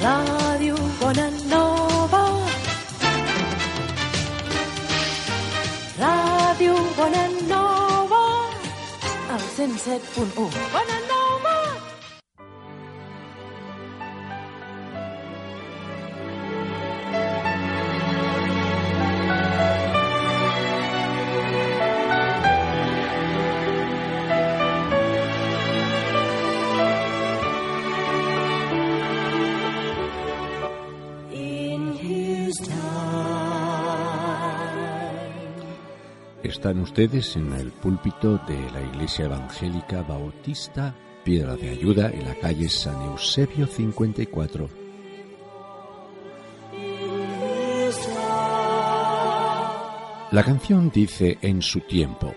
Radio Bonanova. Radio Bonanova. El 107.1. Bonanova. Están ustedes en el púlpito de la Iglesia Evangélica Bautista Piedra de Ayuda en la calle San Eusebio 54. La canción dice en su tiempo,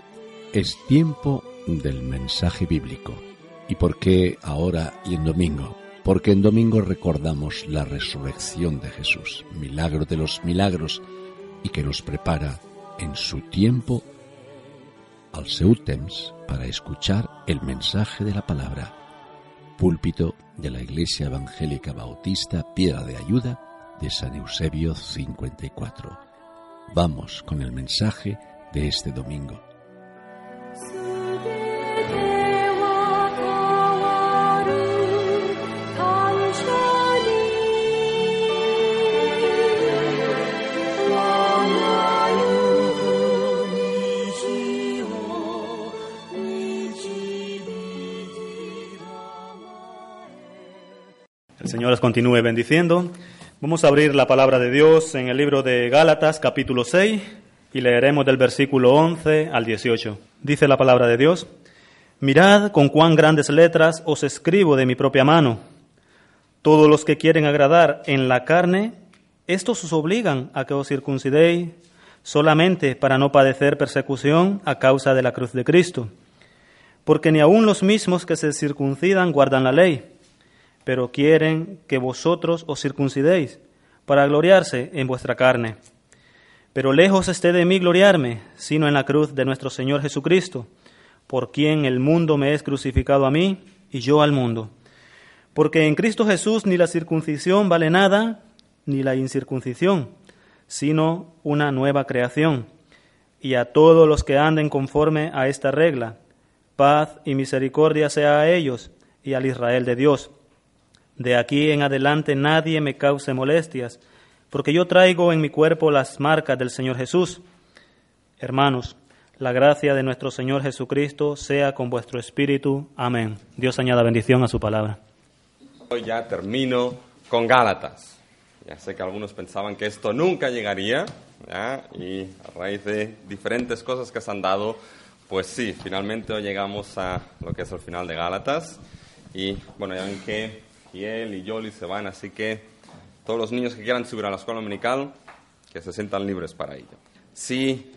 es tiempo del mensaje bíblico. ¿Y por qué ahora y en domingo? Porque en domingo recordamos la resurrección de Jesús, milagro de los milagros, y que nos prepara en su tiempo al seu para escuchar el mensaje de la palabra. Púlpito de la Iglesia Evangélica Bautista Piedra de Ayuda de San Eusebio 54. Vamos con el mensaje de este domingo. Señor les continúe bendiciendo. Vamos a abrir la palabra de Dios en el libro de Gálatas capítulo 6 y leeremos del versículo 11 al 18. Dice la palabra de Dios, Mirad con cuán grandes letras os escribo de mi propia mano. Todos los que quieren agradar en la carne, estos os obligan a que os circuncidéis solamente para no padecer persecución a causa de la cruz de Cristo. Porque ni aun los mismos que se circuncidan guardan la ley pero quieren que vosotros os circuncidéis para gloriarse en vuestra carne. Pero lejos esté de mí gloriarme, sino en la cruz de nuestro Señor Jesucristo, por quien el mundo me es crucificado a mí y yo al mundo. Porque en Cristo Jesús ni la circuncisión vale nada, ni la incircuncisión, sino una nueva creación. Y a todos los que anden conforme a esta regla, paz y misericordia sea a ellos y al Israel de Dios de aquí en adelante nadie me cause molestias, porque yo traigo en mi cuerpo las marcas del Señor Jesús. Hermanos, la gracia de nuestro Señor Jesucristo sea con vuestro espíritu. Amén. Dios añada bendición a su palabra. Hoy ya termino con Gálatas. Ya sé que algunos pensaban que esto nunca llegaría, y a raíz de diferentes cosas que se han dado, pues sí, finalmente hoy llegamos a lo que es el final de Gálatas. Y bueno, ya ven que y él y Yoli se van, así que todos los niños que quieran subir a la escuela dominical, que se sientan libres para ello. Si,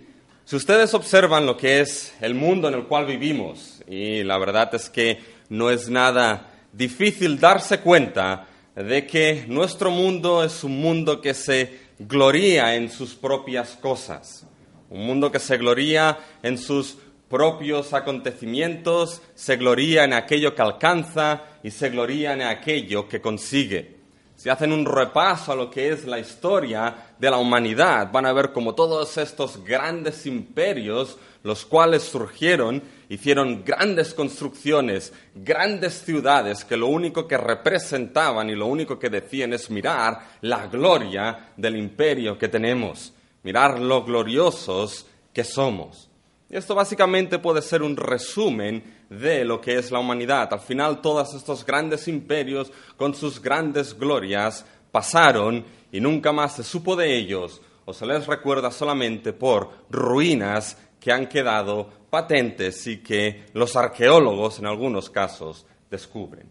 si ustedes observan lo que es el mundo en el cual vivimos, y la verdad es que no es nada difícil darse cuenta de que nuestro mundo es un mundo que se gloría en sus propias cosas, un mundo que se gloría en sus propios acontecimientos, se gloría en aquello que alcanza y se gloría en aquello que consigue. Si hacen un repaso a lo que es la historia de la humanidad, van a ver como todos estos grandes imperios, los cuales surgieron, hicieron grandes construcciones, grandes ciudades, que lo único que representaban y lo único que decían es mirar la gloria del imperio que tenemos, mirar lo gloriosos que somos. Esto básicamente puede ser un resumen de lo que es la humanidad. Al final todos estos grandes imperios con sus grandes glorias pasaron y nunca más se supo de ellos o se les recuerda solamente por ruinas que han quedado patentes y que los arqueólogos en algunos casos descubren.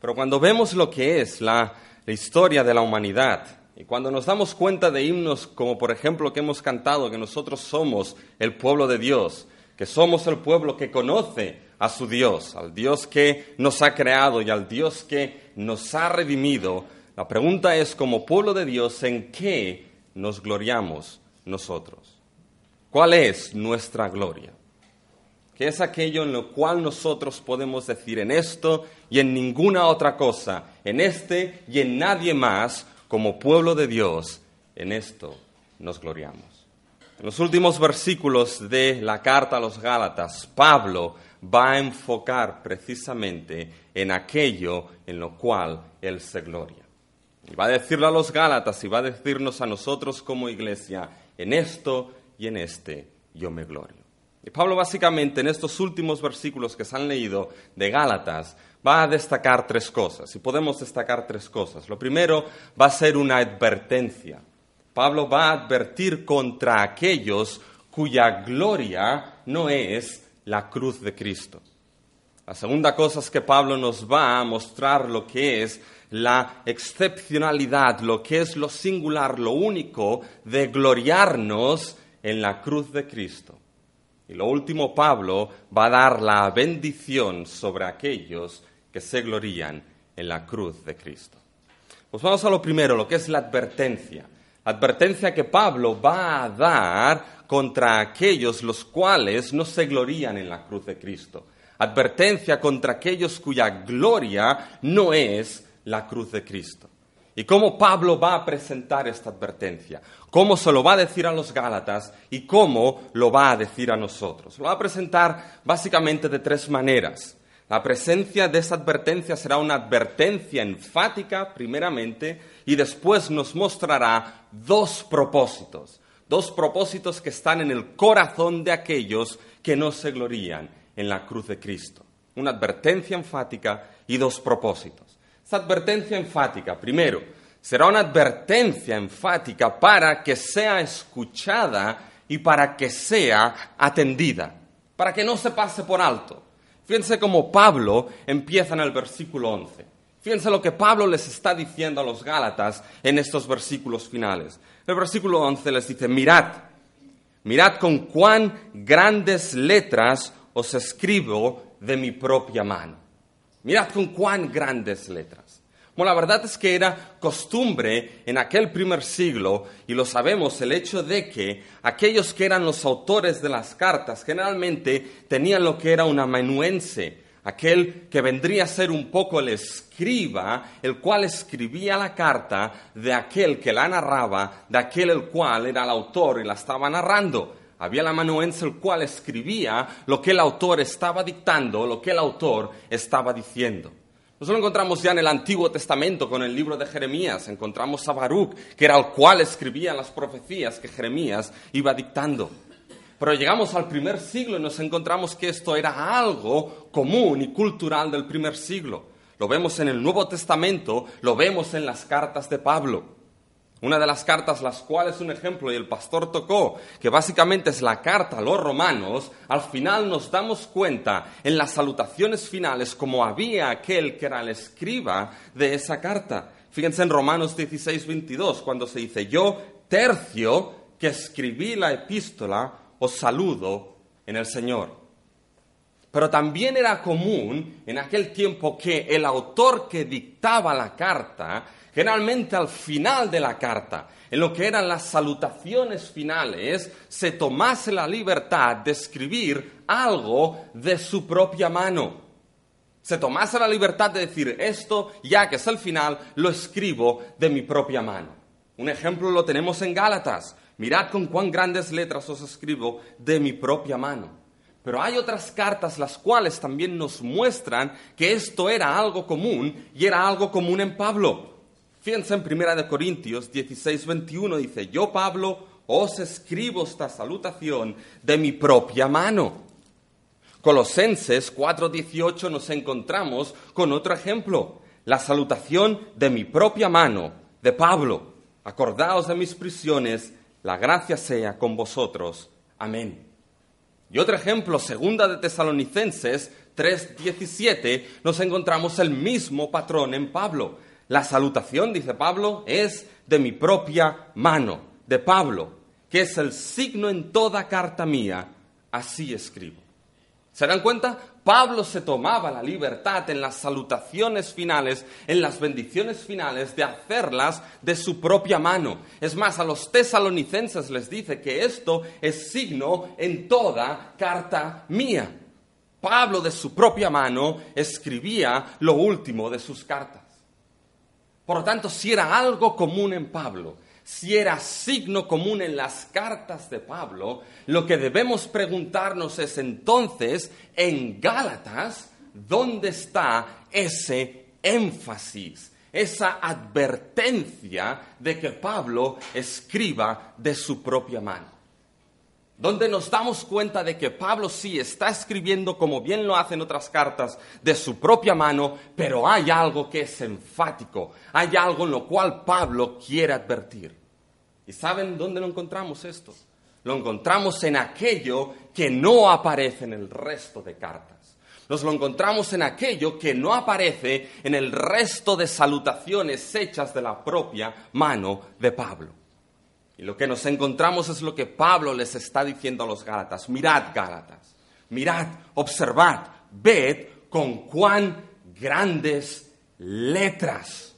Pero cuando vemos lo que es la, la historia de la humanidad, y cuando nos damos cuenta de himnos como por ejemplo que hemos cantado, que nosotros somos el pueblo de Dios, que somos el pueblo que conoce a su Dios, al Dios que nos ha creado y al Dios que nos ha redimido, la pregunta es como pueblo de Dios, ¿en qué nos gloriamos nosotros? ¿Cuál es nuestra gloria? ¿Qué es aquello en lo cual nosotros podemos decir en esto y en ninguna otra cosa, en este y en nadie más, como pueblo de Dios, en esto nos gloriamos. En los últimos versículos de la carta a los Gálatas, Pablo va a enfocar precisamente en aquello en lo cual él se gloria. Y va a decirle a los Gálatas y va a decirnos a nosotros como iglesia, en esto y en este yo me glorio. Y Pablo básicamente en estos últimos versículos que se han leído de Gálatas va a destacar tres cosas, y podemos destacar tres cosas. Lo primero va a ser una advertencia. Pablo va a advertir contra aquellos cuya gloria no es la cruz de Cristo. La segunda cosa es que Pablo nos va a mostrar lo que es la excepcionalidad, lo que es lo singular, lo único de gloriarnos en la cruz de Cristo. Y lo último, Pablo va a dar la bendición sobre aquellos que se glorían en la cruz de Cristo. Pues vamos a lo primero, lo que es la advertencia. La advertencia que Pablo va a dar contra aquellos los cuales no se glorían en la cruz de Cristo. Advertencia contra aquellos cuya gloria no es la cruz de Cristo. ¿Y cómo Pablo va a presentar esta advertencia? ¿Cómo se lo va a decir a los Gálatas y cómo lo va a decir a nosotros? Lo va a presentar básicamente de tres maneras. La presencia de esa advertencia será una advertencia enfática, primeramente, y después nos mostrará dos propósitos, dos propósitos que están en el corazón de aquellos que no se glorían en la cruz de Cristo. Una advertencia enfática y dos propósitos. Esa advertencia enfática, primero, será una advertencia enfática para que sea escuchada y para que sea atendida, para que no se pase por alto. Fíjense cómo Pablo empieza en el versículo 11. Fíjense lo que Pablo les está diciendo a los Gálatas en estos versículos finales. El versículo 11 les dice, mirad, mirad con cuán grandes letras os escribo de mi propia mano. Mirad con cuán grandes letras. Bueno, la verdad es que era costumbre en aquel primer siglo, y lo sabemos, el hecho de que aquellos que eran los autores de las cartas generalmente tenían lo que era un amanuense, aquel que vendría a ser un poco el escriba, el cual escribía la carta de aquel que la narraba, de aquel el cual era el autor y la estaba narrando. Había el amanuense el cual escribía lo que el autor estaba dictando, lo que el autor estaba diciendo. Eso lo encontramos ya en el Antiguo Testamento con el libro de Jeremías. Encontramos a Baruch, que era el cual escribía las profecías que Jeremías iba dictando. Pero llegamos al primer siglo y nos encontramos que esto era algo común y cultural del primer siglo. Lo vemos en el Nuevo Testamento, lo vemos en las cartas de Pablo. Una de las cartas, las cuales un ejemplo y el pastor tocó, que básicamente es la carta a los romanos, al final nos damos cuenta en las salutaciones finales como había aquel que era el escriba de esa carta. Fíjense en Romanos 16, 22, cuando se dice, yo, tercio, que escribí la epístola, os saludo en el Señor. Pero también era común en aquel tiempo que el autor que dictaba la carta Generalmente al final de la carta, en lo que eran las salutaciones finales, se tomase la libertad de escribir algo de su propia mano. Se tomase la libertad de decir esto, ya que es el final, lo escribo de mi propia mano. Un ejemplo lo tenemos en Gálatas. Mirad con cuán grandes letras os escribo de mi propia mano. Pero hay otras cartas las cuales también nos muestran que esto era algo común y era algo común en Pablo. Fíjense en Primera de Corintios 16, 21, dice, yo Pablo os escribo esta salutación de mi propia mano. Colosenses 4:18 nos encontramos con otro ejemplo, la salutación de mi propia mano, de Pablo. Acordaos de mis prisiones, la gracia sea con vosotros. Amén. Y otro ejemplo, segunda de Tesalonicenses 3:17, nos encontramos el mismo patrón en Pablo. La salutación, dice Pablo, es de mi propia mano, de Pablo, que es el signo en toda carta mía, así escribo. ¿Se dan cuenta? Pablo se tomaba la libertad en las salutaciones finales, en las bendiciones finales, de hacerlas de su propia mano. Es más, a los tesalonicenses les dice que esto es signo en toda carta mía. Pablo de su propia mano escribía lo último de sus cartas. Por lo tanto, si era algo común en Pablo, si era signo común en las cartas de Pablo, lo que debemos preguntarnos es entonces, en Gálatas, ¿dónde está ese énfasis? esa advertencia de que Pablo escriba de su propia mano. Donde nos damos cuenta de que Pablo sí está escribiendo, como bien lo hacen otras cartas, de su propia mano, pero hay algo que es enfático, hay algo en lo cual Pablo quiere advertir. ¿Y saben dónde lo encontramos esto? Lo encontramos en aquello que no aparece en el resto de cartas. Nos lo encontramos en aquello que no aparece en el resto de salutaciones hechas de la propia mano de Pablo. Y lo que nos encontramos es lo que Pablo les está diciendo a los Gálatas. Mirad, Gálatas, mirad, observad, ved con cuán grandes letras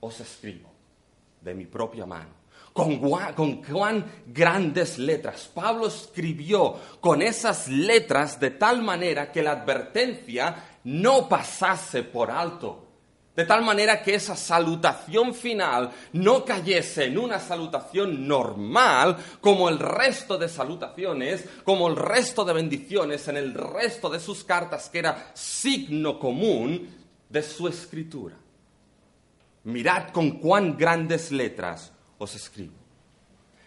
os escribo de mi propia mano. Con, con, cuán grandes letras. Pablo escribió con esas letras de tal manera que la advertencia no pasase por alto de tal manera que esa salutación final no cayese en una salutación normal como el resto de salutaciones, como el resto de bendiciones en el resto de sus cartas, que era signo común de su escritura. Mirad con cuán grandes letras os escribo.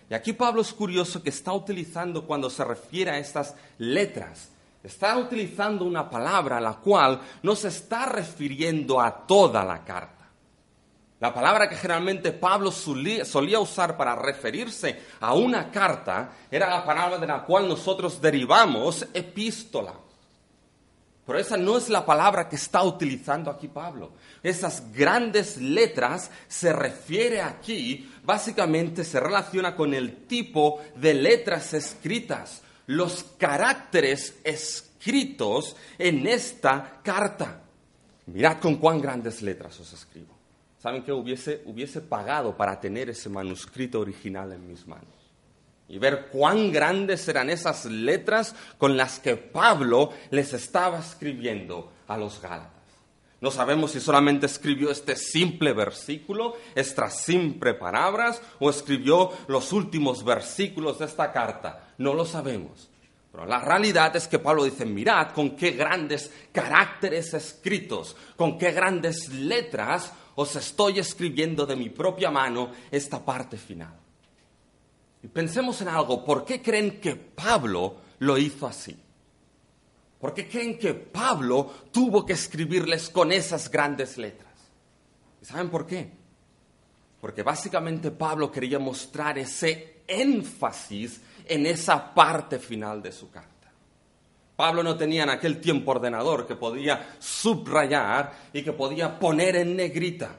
Y aquí Pablo es curioso que está utilizando cuando se refiere a estas letras Está utilizando una palabra a la cual no se está refiriendo a toda la carta. La palabra que generalmente Pablo solía usar para referirse a una carta era la palabra de la cual nosotros derivamos epístola. Pero esa no es la palabra que está utilizando aquí Pablo. Esas grandes letras se refiere aquí, básicamente se relaciona con el tipo de letras escritas los caracteres escritos en esta carta. Mirad con cuán grandes letras os escribo. ¿Saben que hubiese, hubiese pagado para tener ese manuscrito original en mis manos? Y ver cuán grandes eran esas letras con las que Pablo les estaba escribiendo a los Gálatas. No sabemos si solamente escribió este simple versículo, estas simples palabras, o escribió los últimos versículos de esta carta. No lo sabemos. Pero la realidad es que Pablo dice, mirad con qué grandes caracteres escritos, con qué grandes letras os estoy escribiendo de mi propia mano esta parte final. Y pensemos en algo, ¿por qué creen que Pablo lo hizo así? ¿Por qué creen que Pablo tuvo que escribirles con esas grandes letras? ¿Y saben por qué? Porque básicamente Pablo quería mostrar ese énfasis en esa parte final de su carta. Pablo no tenía en aquel tiempo ordenador que podía subrayar y que podía poner en negrita.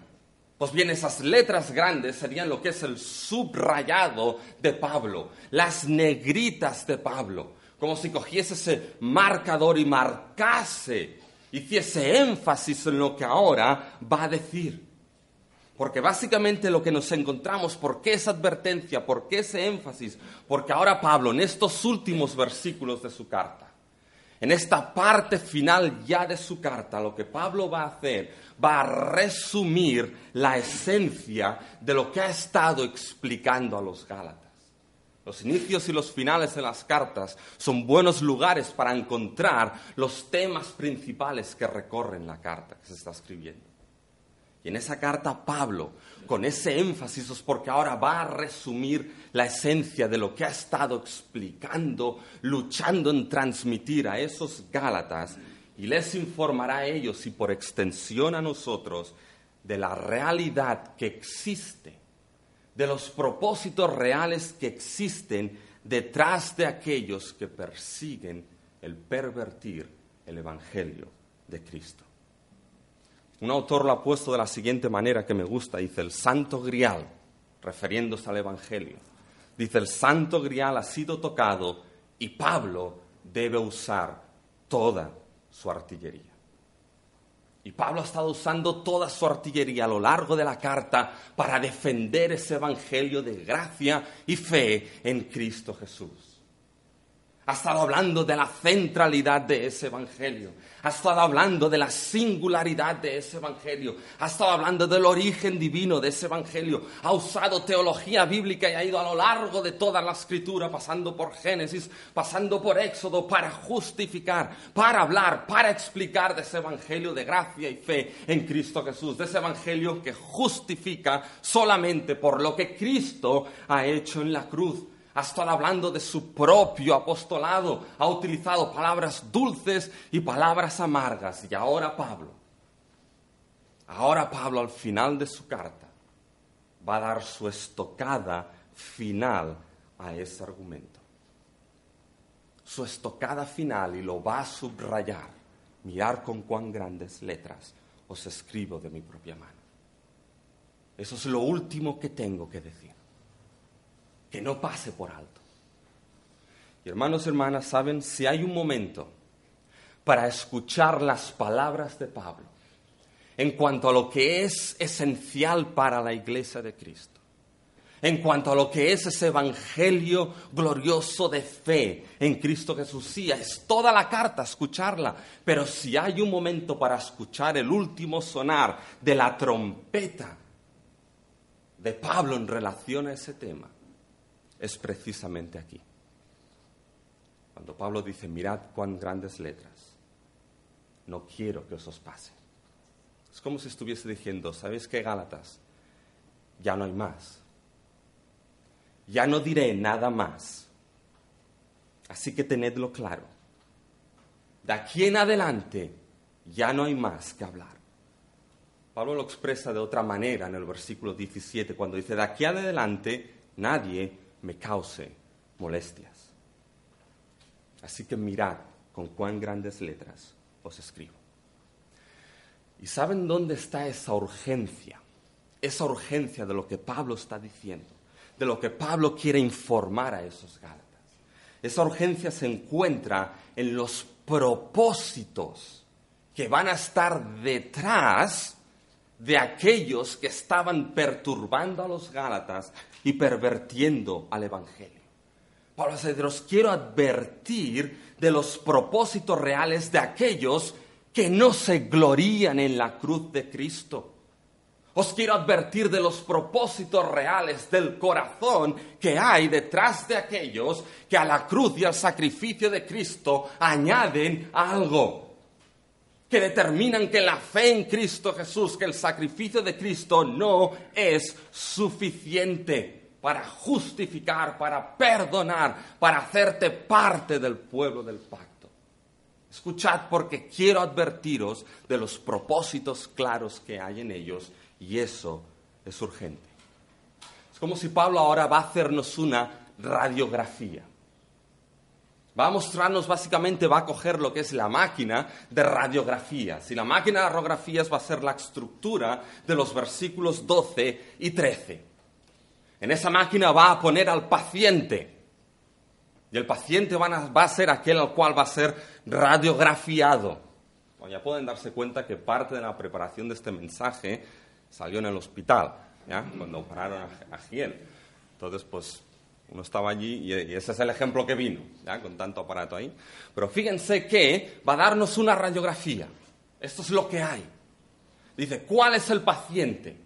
Pues bien, esas letras grandes serían lo que es el subrayado de Pablo, las negritas de Pablo como si cogiese ese marcador y marcase, hiciese énfasis en lo que ahora va a decir. Porque básicamente lo que nos encontramos, ¿por qué esa advertencia? ¿Por qué ese énfasis? Porque ahora Pablo, en estos últimos versículos de su carta, en esta parte final ya de su carta, lo que Pablo va a hacer, va a resumir la esencia de lo que ha estado explicando a los Gálatas. Los inicios y los finales de las cartas son buenos lugares para encontrar los temas principales que recorren la carta que se está escribiendo. Y en esa carta Pablo, con ese énfasis, es porque ahora va a resumir la esencia de lo que ha estado explicando, luchando en transmitir a esos Gálatas, y les informará a ellos y por extensión a nosotros de la realidad que existe de los propósitos reales que existen detrás de aquellos que persiguen el pervertir el Evangelio de Cristo. Un autor lo ha puesto de la siguiente manera que me gusta, dice el santo grial, refiriéndose al Evangelio. Dice, el santo grial ha sido tocado y Pablo debe usar toda su artillería. Y Pablo ha estado usando toda su artillería a lo largo de la carta para defender ese evangelio de gracia y fe en Cristo Jesús ha estado hablando de la centralidad de ese Evangelio, ha estado hablando de la singularidad de ese Evangelio, ha estado hablando del origen divino de ese Evangelio, ha usado teología bíblica y ha ido a lo largo de toda la escritura, pasando por Génesis, pasando por Éxodo, para justificar, para hablar, para explicar de ese Evangelio de gracia y fe en Cristo Jesús, de ese Evangelio que justifica solamente por lo que Cristo ha hecho en la cruz ha estado hablando de su propio apostolado, ha utilizado palabras dulces y palabras amargas. Y ahora Pablo, ahora Pablo al final de su carta va a dar su estocada final a ese argumento. Su estocada final y lo va a subrayar. Mirar con cuán grandes letras os escribo de mi propia mano. Eso es lo último que tengo que decir que no pase por alto. Y hermanos y hermanas, saben, si hay un momento para escuchar las palabras de Pablo en cuanto a lo que es esencial para la iglesia de Cristo, en cuanto a lo que es ese evangelio glorioso de fe en Cristo Jesús. Es toda la carta escucharla, pero si hay un momento para escuchar el último sonar de la trompeta de Pablo en relación a ese tema, es precisamente aquí. Cuando Pablo dice, mirad cuán grandes letras, no quiero que os pase. Es como si estuviese diciendo, ¿sabéis qué, Gálatas? Ya no hay más. Ya no diré nada más. Así que tenedlo claro. De aquí en adelante ya no hay más que hablar. Pablo lo expresa de otra manera en el versículo 17, cuando dice, de aquí en adelante nadie me cause molestias. Así que mirad con cuán grandes letras os escribo. ¿Y saben dónde está esa urgencia? Esa urgencia de lo que Pablo está diciendo, de lo que Pablo quiere informar a esos Gálatas. Esa urgencia se encuentra en los propósitos que van a estar detrás de aquellos que estaban perturbando a los Gálatas y pervertiendo al Evangelio. Pablo dice, os quiero advertir de los propósitos reales de aquellos que no se glorían en la cruz de Cristo. Os quiero advertir de los propósitos reales del corazón que hay detrás de aquellos que a la cruz y al sacrificio de Cristo añaden algo que determinan que la fe en Cristo Jesús, que el sacrificio de Cristo no es suficiente para justificar, para perdonar, para hacerte parte del pueblo del pacto. Escuchad porque quiero advertiros de los propósitos claros que hay en ellos y eso es urgente. Es como si Pablo ahora va a hacernos una radiografía va a mostrarnos básicamente, va a coger lo que es la máquina de radiografías. Y la máquina de radiografías va a ser la estructura de los versículos 12 y 13. En esa máquina va a poner al paciente. Y el paciente va a, ser aquel al cual va a ser radiografiado. ya pueden darse cuenta que parte de la preparación de este mensaje salió en el hospital, cuando operaron a, a Giel. Entonces, pues uno estaba allí y ese es el ejemplo que vino, con tanto aparato ahí. Pero fíjense que va a darnos una radiografía. Esto es lo que hay. Dice, ¿cuál es el paciente?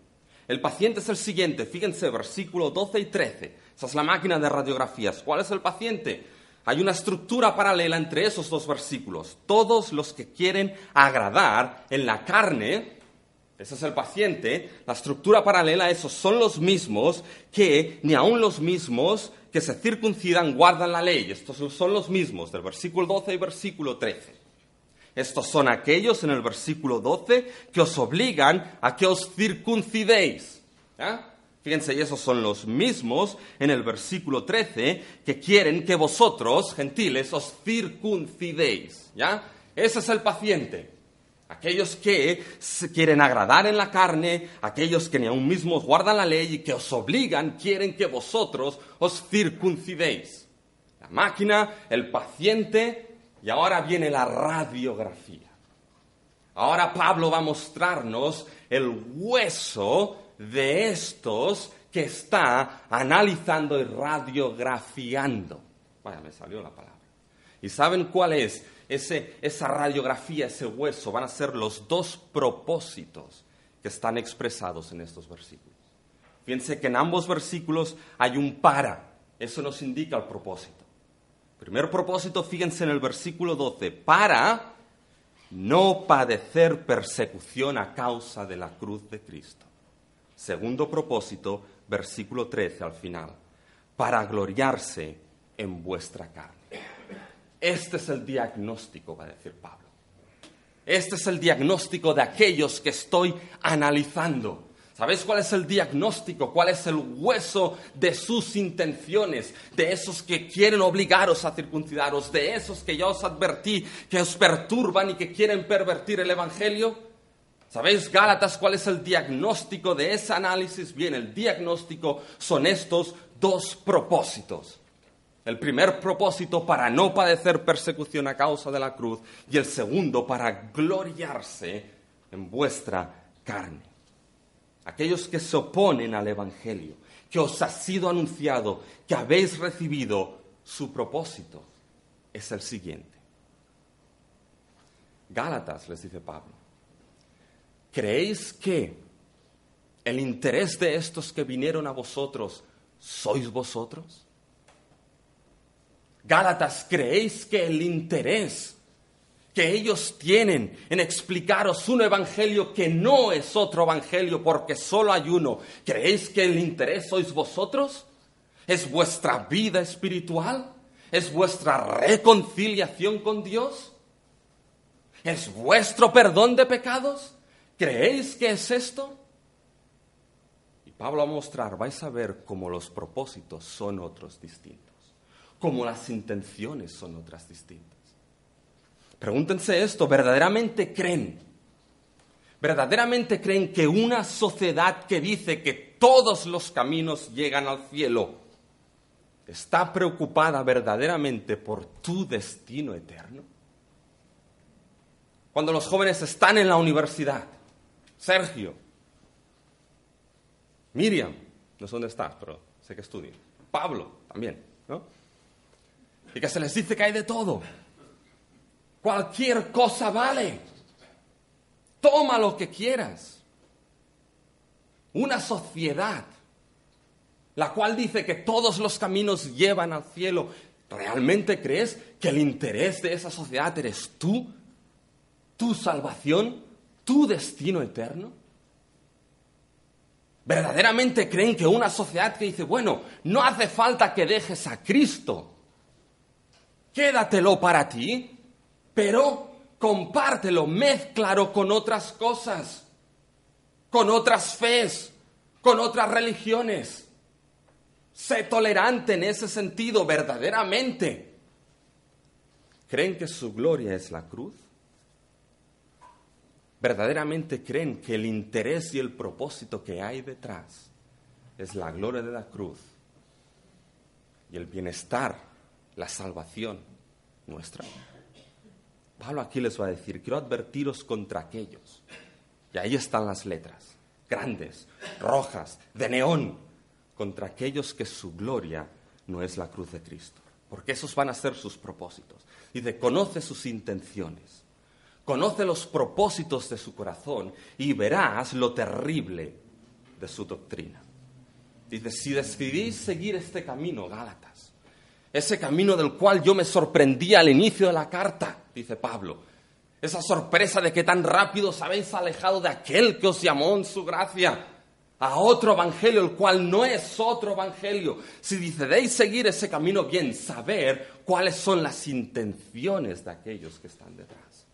El paciente es el siguiente, fíjense, versículo 12 y 13. Esa es la máquina de radiografías. ¿Cuál es el paciente? Hay una estructura paralela entre esos dos versículos. Todos los que quieren agradar en la carne ese es el paciente, la estructura paralela, esos son los mismos que ni aun los mismos que se circuncidan guardan la ley. Estos son los mismos del versículo 12 y versículo 13. Estos son aquellos en el versículo 12 que os obligan a que os circuncidéis. Fíjense, y esos son los mismos en el versículo 13 que quieren que vosotros, gentiles, os circuncidéis. Ese es el paciente. Aquellos que quieren agradar en la carne, aquellos que ni aun mismos guardan la ley y que os obligan, quieren que vosotros os circuncidéis. La máquina, el paciente y ahora viene la radiografía. Ahora Pablo va a mostrarnos el hueso de estos que está analizando y radiografiando. Vaya, me salió la palabra. ¿Y saben cuál es ese, esa radiografía, ese hueso? Van a ser los dos propósitos que están expresados en estos versículos. Fíjense que en ambos versículos hay un para. Eso nos indica el propósito. Primer propósito, fíjense en el versículo 12, para no padecer persecución a causa de la cruz de Cristo. Segundo propósito, versículo 13 al final, para gloriarse en vuestra carne. Este es el diagnóstico, va a decir Pablo. Este es el diagnóstico de aquellos que estoy analizando. ¿Sabéis cuál es el diagnóstico? ¿Cuál es el hueso de sus intenciones? De esos que quieren obligaros a circuncidaros, de esos que ya os advertí que os perturban y que quieren pervertir el Evangelio. ¿Sabéis, Gálatas, cuál es el diagnóstico de ese análisis? Bien, el diagnóstico son estos dos propósitos. El primer propósito para no padecer persecución a causa de la cruz y el segundo para gloriarse en vuestra carne aquellos que se oponen al Evangelio, que os ha sido anunciado, que habéis recibido, su propósito es el siguiente. Gálatas, les dice Pablo, ¿creéis que el interés de estos que vinieron a vosotros sois vosotros? Gálatas, ¿creéis que el interés que ellos tienen en explicaros un evangelio que no es otro evangelio porque solo hay uno. ¿Creéis que el interés sois vosotros? ¿Es vuestra vida espiritual? ¿Es vuestra reconciliación con Dios? ¿Es vuestro perdón de pecados? ¿Creéis que es esto? Y Pablo va a mostrar, vais a ver cómo los propósitos son otros distintos, cómo las intenciones son otras distintas. Pregúntense esto, ¿verdaderamente creen? ¿Verdaderamente creen que una sociedad que dice que todos los caminos llegan al cielo está preocupada verdaderamente por tu destino eterno? Cuando los jóvenes están en la universidad, Sergio, Miriam, no sé dónde estás, pero sé que estudian, Pablo también, ¿no? Y que se les dice que hay de todo. Cualquier cosa vale. Toma lo que quieras. Una sociedad, la cual dice que todos los caminos llevan al cielo. ¿Realmente crees que el interés de esa sociedad eres tú? ¿Tu salvación? ¿Tu destino eterno? ¿Verdaderamente creen que una sociedad que dice, bueno, no hace falta que dejes a Cristo, quédatelo para ti, pero compártelo, mézclalo con otras cosas, con otras fes, con otras religiones. Sé tolerante en ese sentido, verdaderamente. ¿Creen que su gloria es la cruz? ¿Verdaderamente creen que el interés y el propósito que hay detrás es la gloria de la cruz y el bienestar, la salvación nuestra? Pablo aquí les va a decir, quiero advertiros contra aquellos. Y ahí están las letras, grandes, rojas, de neón, contra aquellos que su gloria no es la cruz de Cristo. Porque esos van a ser sus propósitos. Dice, conoce sus intenciones, conoce los propósitos de su corazón y verás lo terrible de su doctrina. Dice, si decidís seguir este camino, Gálatas, ese camino del cual yo me sorprendí al inicio de la carta, dice Pablo. Esa sorpresa de que tan rápido os habéis alejado de aquel que os llamó en su gracia a otro evangelio, el cual no es otro evangelio. Si decidéis seguir ese camino, bien, saber cuáles son las intenciones de aquellos que están detrás.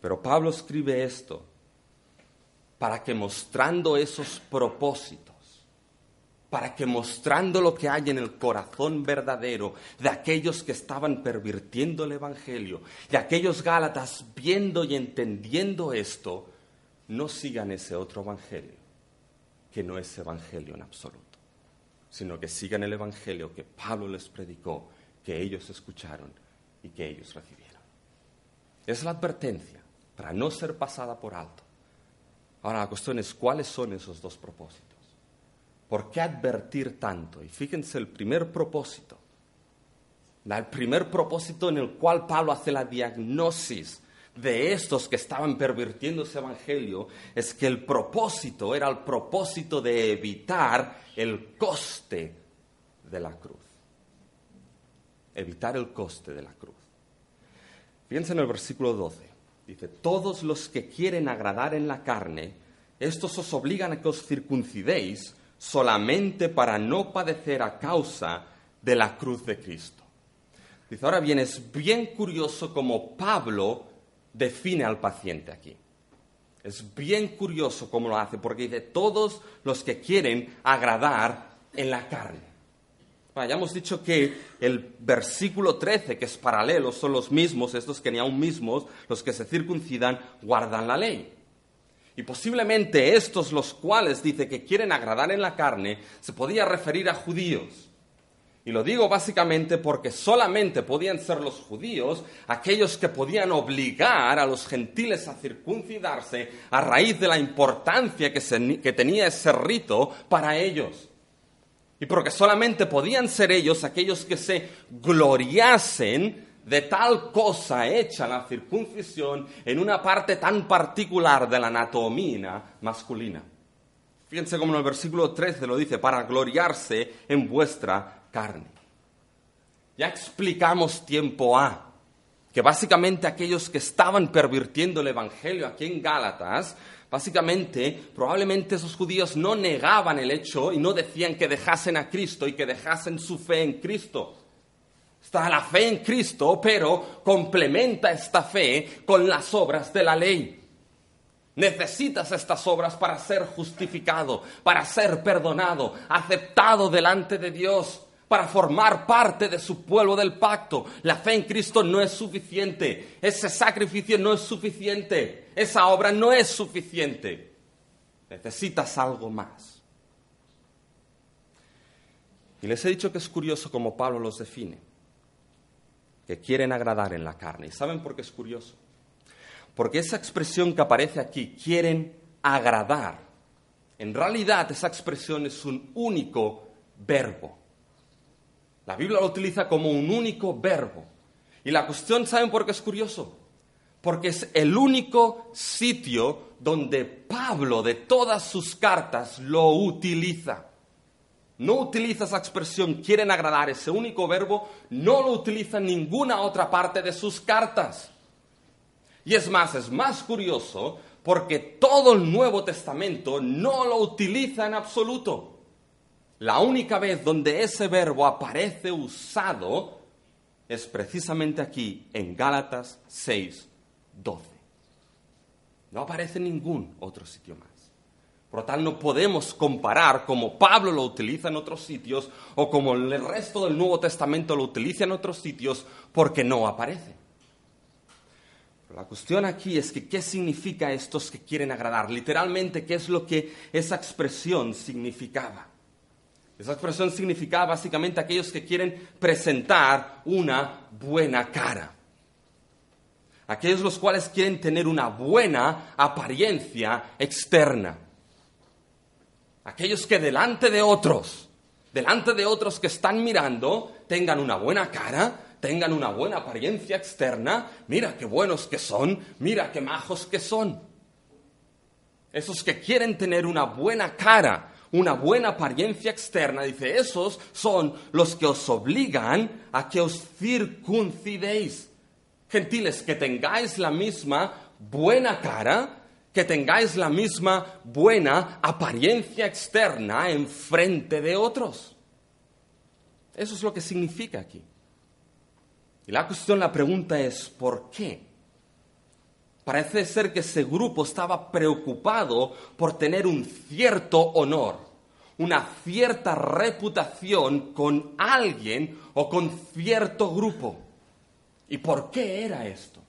Pero Pablo escribe esto para que mostrando esos propósitos, para que mostrando lo que hay en el corazón verdadero de aquellos que estaban pervirtiendo el Evangelio y aquellos Gálatas viendo y entendiendo esto, no sigan ese otro Evangelio, que no es Evangelio en absoluto, sino que sigan el Evangelio que Pablo les predicó, que ellos escucharon y que ellos recibieron. Es la advertencia para no ser pasada por alto. Ahora la cuestión es cuáles son esos dos propósitos. ¿Por qué advertir tanto? Y fíjense el primer propósito, el primer propósito en el cual Pablo hace la diagnosis de estos que estaban pervirtiendo ese evangelio, es que el propósito era el propósito de evitar el coste de la cruz. Evitar el coste de la cruz. Fíjense en el versículo 12. Dice, todos los que quieren agradar en la carne, estos os obligan a que os circuncidéis solamente para no padecer a causa de la cruz de Cristo. Dice, ahora bien, es bien curioso cómo Pablo define al paciente aquí. Es bien curioso cómo lo hace, porque dice, todos los que quieren agradar en la carne. ya hemos dicho que el versículo 13, que es paralelo, son los mismos, estos que ni aún mismos, los que se circuncidan, guardan la ley. Y posiblemente estos los cuales dice que quieren agradar en la carne se podía referir a judíos. Y lo digo básicamente porque solamente podían ser los judíos aquellos que podían obligar a los gentiles a circuncidarse a raíz de la importancia que, que tenía ese rito para ellos. Y porque solamente podían ser ellos aquellos que se gloriasen de tal cosa hecha la circuncisión en una parte tan particular de la anatomía masculina. Fíjense cómo en el versículo 13 lo dice, para gloriarse en vuestra carne. Ya explicamos tiempo A, que básicamente aquellos que estaban pervirtiendo el Evangelio aquí en Gálatas, básicamente, probablemente esos judíos no negaban el hecho y no decían que dejasen a Cristo y que dejasen su fe en Cristo Está la fe en Cristo, pero complementa esta fe con las obras de la ley. Necesitas estas obras para ser justificado, para ser perdonado, aceptado delante de Dios, para formar parte de su pueblo del pacto. La fe en Cristo no es suficiente, ese sacrificio no es suficiente, esa obra no es suficiente. Necesitas algo más. Y les he dicho que es curioso cómo Pablo los define que quieren agradar en la carne. ¿Y saben por qué es curioso? Porque esa expresión que aparece aquí, quieren agradar, en realidad esa expresión es un único verbo. La Biblia lo utiliza como un único verbo. Y la cuestión, ¿saben por qué es curioso? Porque es el único sitio donde Pablo de todas sus cartas lo utiliza no utiliza esa expresión quieren agradar, ese único verbo, no lo utiliza en ninguna otra parte de sus cartas. Y es más, es más curioso porque todo el Nuevo Testamento no lo utiliza en absoluto. La única vez donde ese verbo aparece usado es precisamente aquí, en Gálatas 6, 12. No aparece en ningún otro sitio más. Por lo tal, no podemos comparar como Pablo lo utiliza en otros sitios o como el resto del Nuevo Testamento lo utiliza en otros sitios porque no aparece. la cuestión aquí es que qué significa estos que quieren agradar. Literalmente, ¿qué es lo que esa expresión significaba? Esa expresión significaba básicamente aquellos que quieren presentar una buena cara. Aquellos los cuales quieren tener una buena apariencia externa. Aquellos que delante de otros, delante de otros que están mirando, tengan una buena cara, tengan una buena apariencia externa, mira qué buenos que son, mira qué majos que son. Esos que quieren tener una buena cara, una buena apariencia externa, dice, esos son los que os obligan a que os circuncidéis. Gentiles, que tengáis la misma buena cara, que tengáis la misma buena apariencia externa en frente de otros. Eso es lo que significa aquí. Y la cuestión, la pregunta es, ¿por qué? Parece ser que ese grupo estaba preocupado por tener un cierto honor, una cierta reputación con alguien o con cierto grupo. ¿Y por qué era esto?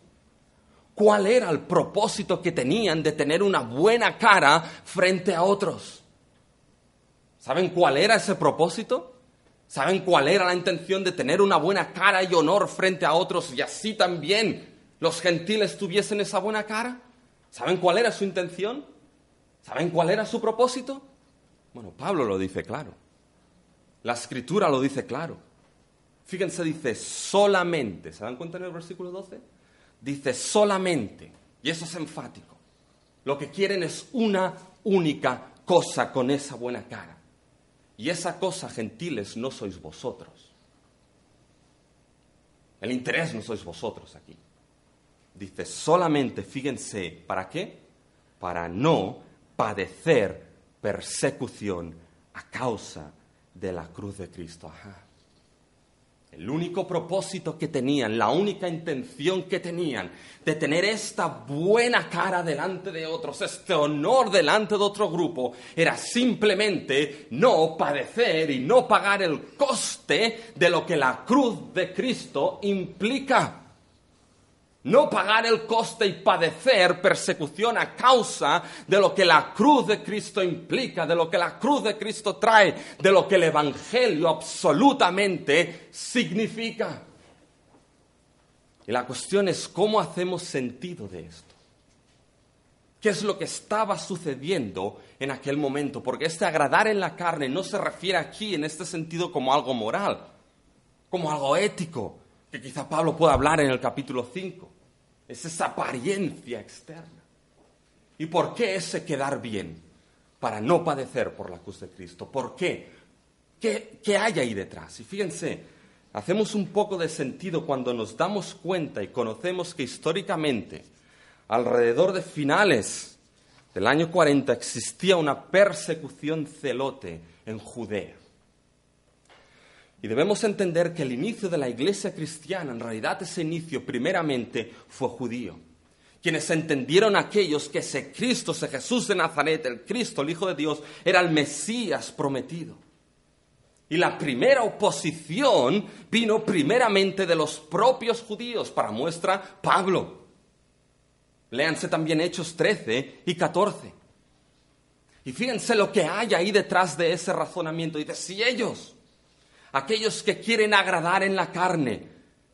¿Cuál era el propósito que tenían de tener una buena cara frente a otros? ¿Saben cuál era ese propósito? ¿Saben cuál era la intención de tener una buena cara y honor frente a otros y así también los gentiles tuviesen esa buena cara? ¿Saben cuál era su intención? ¿Saben cuál era su propósito? Bueno, Pablo lo dice claro. La escritura lo dice claro. Fíjense, dice solamente. ¿Se dan cuenta en el versículo 12? Dice solamente. Y eso es enfático. Lo que quieren es una única cosa con esa buena cara. Y esa cosa, gentiles, no sois vosotros. El interés no sois vosotros aquí. Dice solamente, fíjense, ¿para qué? Para no padecer persecución a causa de la cruz de Cristo. Ajá. El único propósito que tenían, la única intención que tenían de tener esta buena cara delante de otros, este honor delante de otro grupo, era simplemente no padecer y no pagar el coste de lo que la cruz de Cristo implica no pagar el coste y padecer persecución a causa de lo que la cruz de Cristo implica, de lo que la cruz de Cristo trae, de lo que el Evangelio absolutamente significa. Y la cuestión es cómo hacemos sentido de esto. ¿Qué es lo que estaba sucediendo en aquel momento? Porque este agradar en la carne no se refiere aquí en este sentido como algo moral, como algo ético, que quizá Pablo pueda hablar en el capítulo 5. Es esa apariencia externa. ¿Y por qué ese quedar bien? Para no padecer por la cruz de Cristo. ¿Por qué? ¿Qué, qué hay ahí detrás? Y fíjense, hacemos un poco de sentido cuando nos damos cuenta y conocemos que históricamente, alrededor de finales del año 40, existía una persecución celote en Judea. Y debemos entender que el inicio de la iglesia cristiana, en realidad ese inicio primeramente fue judío. Quienes entendieron aquellos que ese Cristo, ese Jesús de Nazaret, el Cristo, el Hijo de Dios, era el Mesías prometido. Y la primera oposición vino primeramente de los propios judíos, para muestra Pablo. Léanse también Hechos 13 y 14. Y fíjense lo que hay ahí detrás de ese razonamiento. Dice, si ellos aquellos que quieren agradar en la carne,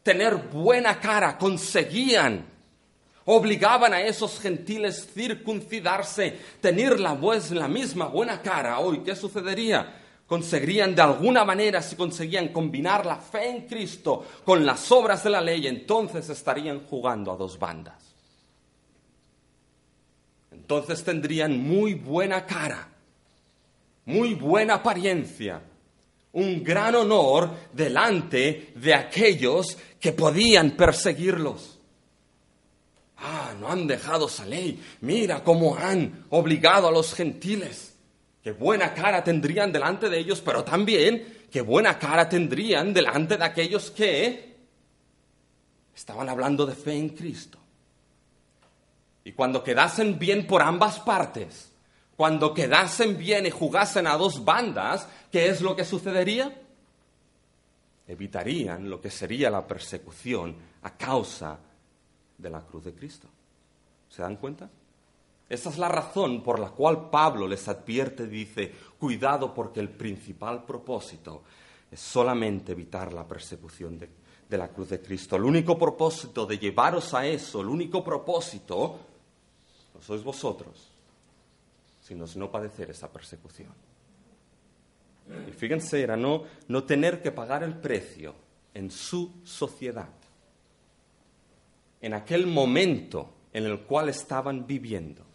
tener buena cara, conseguían, obligaban a esos gentiles circuncidarse, tener la, la misma buena cara. Hoy, ¿qué sucedería? Conseguirían de alguna manera, si conseguían combinar la fe en Cristo con las obras de la ley, entonces estarían jugando a dos bandas. Entonces tendrían muy buena cara, muy buena apariencia, un gran honor delante de aquellos que podían perseguirlos. Ah, no han dejado esa ley. Mira cómo han obligado a los gentiles. Qué buena cara tendrían delante de ellos, pero también qué buena cara tendrían delante de aquellos que estaban hablando de fe en Cristo. Y cuando quedasen bien por ambas partes, cuando quedasen bien y jugasen a dos bandas, ¿qué es lo que sucedería? Evitarían lo que sería la persecución a causa de la cruz de Cristo. ¿Se dan cuenta? Esa es la razón por la cual Pablo les advierte, dice, cuidado porque el principal propósito es solamente evitar la persecución de, de, la cruz de Cristo. El único propósito de llevaros a eso, el único propósito, no sois vosotros, sino no padecer esa persecución. Y fíjense, era no, no tener que pagar el precio en su sociedad, en aquel momento en el cual estaban viviendo,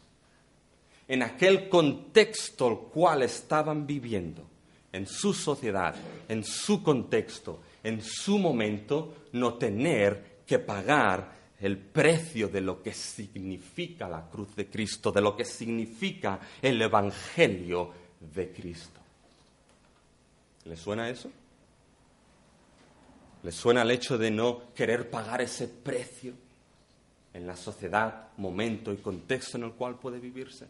en aquel contexto el cual estaban viviendo, en su sociedad, en su contexto, en su momento, no tener que pagar el precio de lo que significa la cruz de Cristo, de lo que significa el Evangelio de Cristo. ¿Le suena eso? ¿Le suena el hecho de no querer pagar ese precio en la sociedad, momento y contexto en el cual puede vivirse?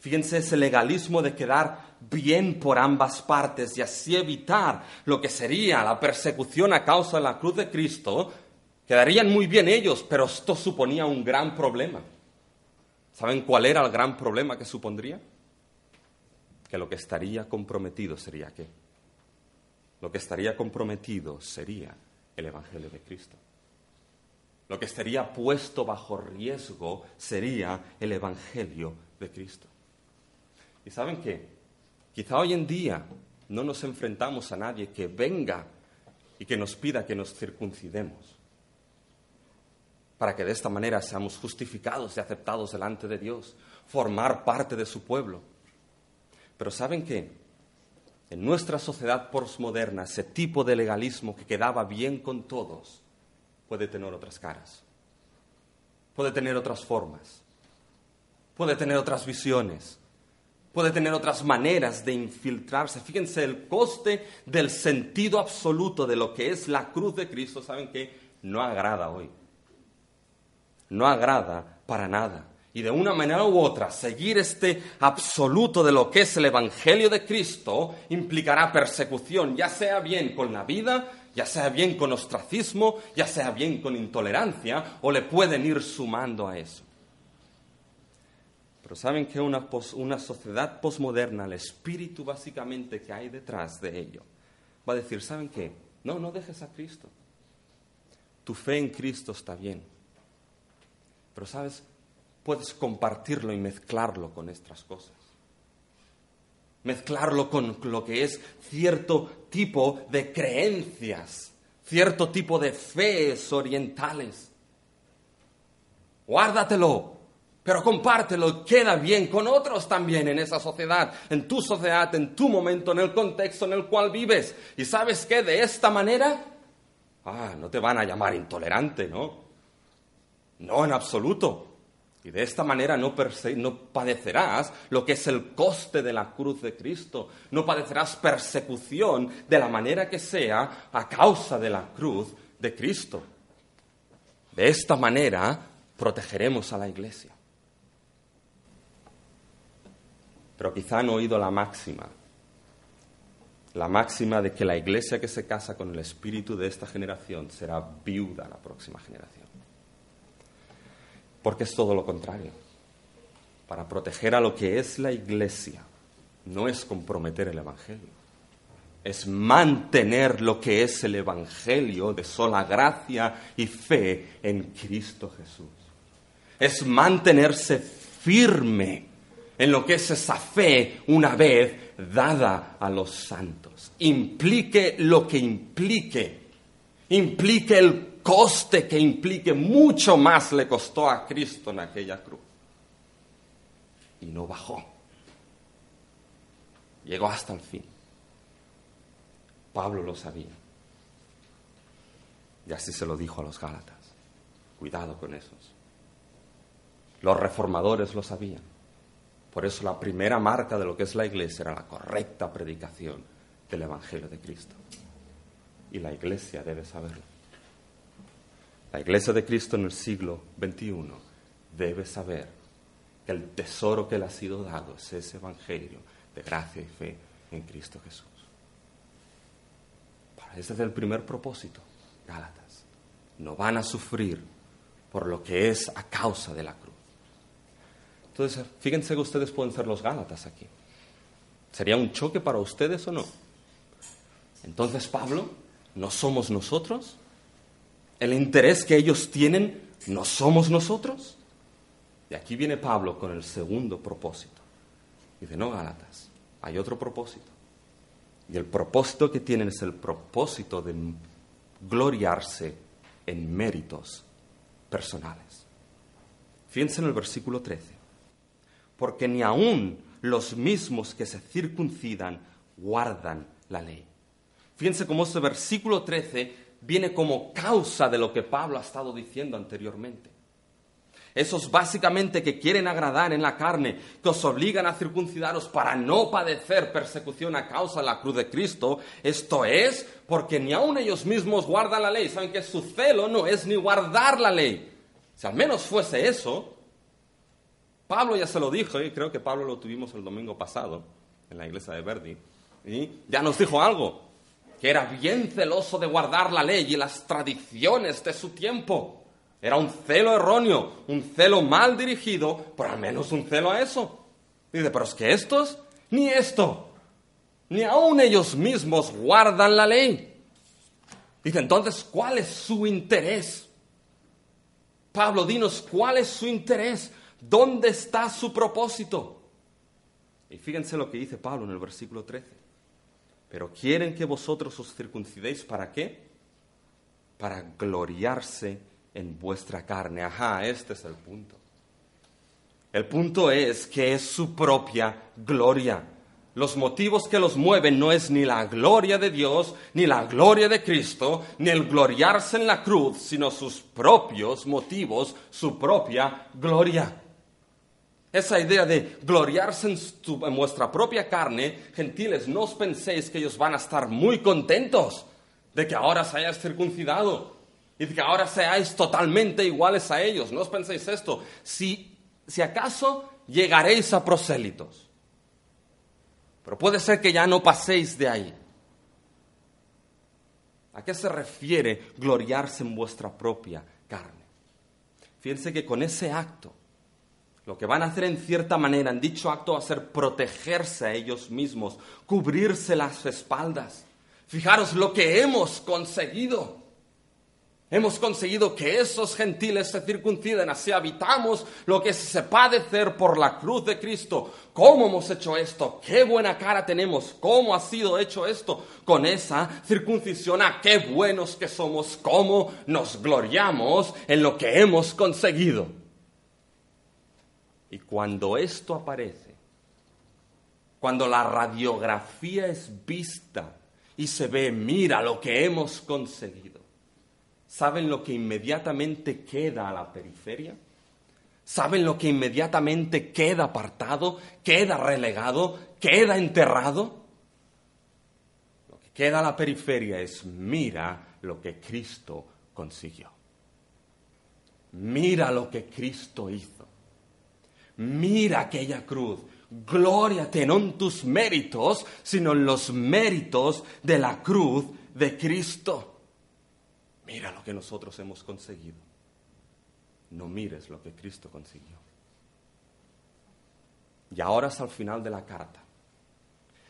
Fíjense ese legalismo de quedar bien por ambas partes y así evitar lo que sería la persecución a causa de la cruz de Cristo. Quedarían muy bien ellos, pero esto suponía un gran problema. ¿Saben cuál era el gran problema que supondría? Que lo que estaría comprometido sería qué? Lo que estaría comprometido sería el Evangelio de Cristo. Lo que estaría puesto bajo riesgo sería el Evangelio de Cristo. ¿Y saben qué? Quizá hoy en día no nos enfrentamos a nadie que venga y que nos pida que nos circuncidemos, para que de esta manera seamos justificados y aceptados delante de Dios, formar parte de su pueblo. Pero ¿saben qué? En nuestra sociedad postmoderna, ese tipo de legalismo que quedaba bien con todos puede tener otras caras, puede tener otras formas, puede tener otras visiones, puede tener otras maneras de infiltrarse. Fíjense el coste del sentido absoluto de lo que es la cruz de Cristo, ¿saben qué? No agrada hoy. No agrada para nada. Y de una manera u otra, seguir este absoluto de lo que es el Evangelio de Cristo implicará persecución, ya sea bien con la vida, ya sea bien con ostracismo, ya sea bien con intolerancia, o le pueden ir sumando a eso. Pero saben que una, una sociedad posmoderna, el espíritu básicamente que hay detrás de ello, va a decir, ¿saben qué? No, no dejes a Cristo. Tu fe en Cristo está bien. Pero sabes, puedes compartirlo y mezclarlo con estas cosas. Mezclarlo con lo que es cierto tipo de creencias, cierto tipo de fees orientales. Guárdatelo, pero compártelo, queda bien con otros también en esa sociedad, en tu sociedad, en tu momento, en el contexto en el cual vives. Y sabes qué, de esta manera, ah, no te van a llamar intolerante, ¿no? No, en absoluto. Y de esta manera no, padecerás lo que es el coste de la cruz de Cristo. No padecerás persecución de la manera que sea a causa de la cruz de Cristo. De esta manera protegeremos a la iglesia. pero quizá han oído la máxima, la máxima de que la iglesia que se casa con el espíritu de esta generación será viuda la próxima generación. Porque es todo lo contrario. Para proteger a lo que es la iglesia no es comprometer el Evangelio, es mantener lo que es el Evangelio de sola gracia y fe en Cristo Jesús. Es mantenerse firme en lo que es esa fe una vez dada a los santos. Implique lo que implique, implique el coste que implique, mucho más le costó a Cristo en aquella cruz. Y no bajó. Llegó hasta el fin. Pablo lo sabía. Y así se lo dijo a los Gálatas. Cuidado con esos. Los reformadores lo sabían. Por eso la primera marca de lo que es la iglesia era la correcta predicación del Evangelio de Cristo. Y la iglesia debe saberlo. La iglesia de Cristo en el siglo XXI debe saber que el tesoro que le ha sido dado es ese Evangelio de gracia y fe en Cristo Jesús. Ese es el primer propósito, Gálatas. No van a sufrir por lo que es a causa de la cruz. Entonces, fíjense que ustedes pueden ser los Gálatas aquí. ¿Sería un choque para ustedes o no? Entonces, Pablo, ¿no somos nosotros? ¿El interés que ellos tienen no somos nosotros? Y aquí viene Pablo con el segundo propósito. Dice, no, Gálatas, hay otro propósito. Y el propósito que tienen es el propósito de gloriarse en méritos personales. Fíjense en el versículo 13 porque ni aun los mismos que se circuncidan guardan la ley. Fíjense cómo este versículo 13 viene como causa de lo que Pablo ha estado diciendo anteriormente. Esos básicamente que quieren agradar en la carne, que os obligan a circuncidaros para no padecer persecución a causa de la cruz de Cristo, esto es porque ni aun ellos mismos guardan la ley. Saben que su celo no es ni guardar la ley. Si al menos fuese eso, Pablo ya se lo dijo, y creo que Pablo lo tuvimos el domingo pasado en la iglesia de Verdi, y ya nos dijo algo, que era bien celoso de guardar la ley y las tradiciones de su tiempo. Era un celo erróneo, un celo mal dirigido, por al menos un celo a eso. Dice, pero es que estos, ni esto, ni aun ellos mismos guardan la ley. Dice, entonces, ¿cuál es su interés? Pablo, dinos, ¿cuál es su interés? ¿Dónde está su propósito? Y fíjense lo que dice Pablo en el versículo 13. Pero quieren que vosotros os circuncidéis para qué? Para gloriarse en vuestra carne. Ajá, este es el punto. El punto es que es su propia gloria. Los motivos que los mueven no es ni la gloria de Dios, ni la gloria de Cristo, ni el gloriarse en la cruz, sino sus propios motivos, su propia gloria. Esa idea de gloriarse en, en, vuestra propia carne, gentiles, no os penséis que ellos van a estar muy contentos de que ahora se hayáis circuncidado y de que ahora seáis totalmente iguales a ellos. No os penséis esto. Si, si acaso llegaréis a prosélitos, pero puede ser que ya no paséis de ahí. ¿A qué se refiere gloriarse en vuestra propia carne? Fíjense que con ese acto, lo que van a hacer en cierta manera, en dicho acto, va a ser protegerse a ellos mismos, cubrirse las espaldas. Fijaros lo que hemos conseguido. Hemos conseguido que esos gentiles se circunciden, así habitamos lo que se padecer por la cruz de Cristo. ¿Cómo hemos hecho esto? ¿Qué buena cara tenemos? ¿Cómo ha sido hecho esto? Con esa circuncisión, ¿a qué buenos que somos? ¿Cómo nos gloriamos en lo que hemos conseguido? Y cuando esto aparece, cuando la radiografía es vista y se ve, mira lo que hemos conseguido ¿Saben lo que inmediatamente queda a la periferia? ¿Saben lo que inmediatamente queda apartado, queda relegado, queda enterrado? Lo que queda a la periferia es mira lo que Cristo consiguió. Mira lo que Cristo hizo. Mira aquella cruz. Glóriate no en tus méritos, sino en los méritos de la cruz de Cristo. Mira lo que nosotros hemos conseguido. No mires lo que Cristo consiguió. Y ahora es al final de la carta.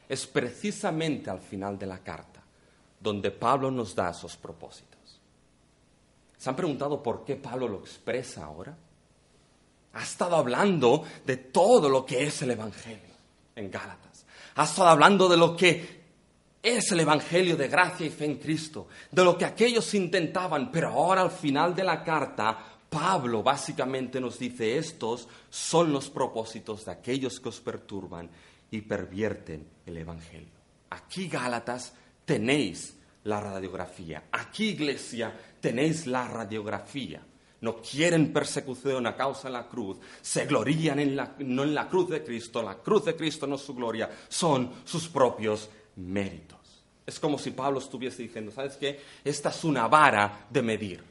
Es precisamente al final de la carta donde Pablo nos da esos propósitos. ¿Se han preguntado por qué Pablo lo expresa ahora? Ha estado hablando de todo lo que es el Evangelio en Gálatas. Ha estado hablando de lo que es el Evangelio de gracia y fe en Cristo, de lo que aquellos intentaban, pero ahora al final de la carta, Pablo básicamente nos dice, estos son los propósitos de aquellos que os perturban y pervierten el Evangelio. Aquí, Gálatas, tenéis la radiografía. Aquí, Iglesia, tenéis la radiografía. No quieren persecución a causa de la cruz, se glorían en la, no en la cruz de Cristo, la cruz de Cristo no es su gloria, son sus propios méritos. Es como si Pablo estuviese diciendo, ¿sabes qué? Esta es una vara de medir.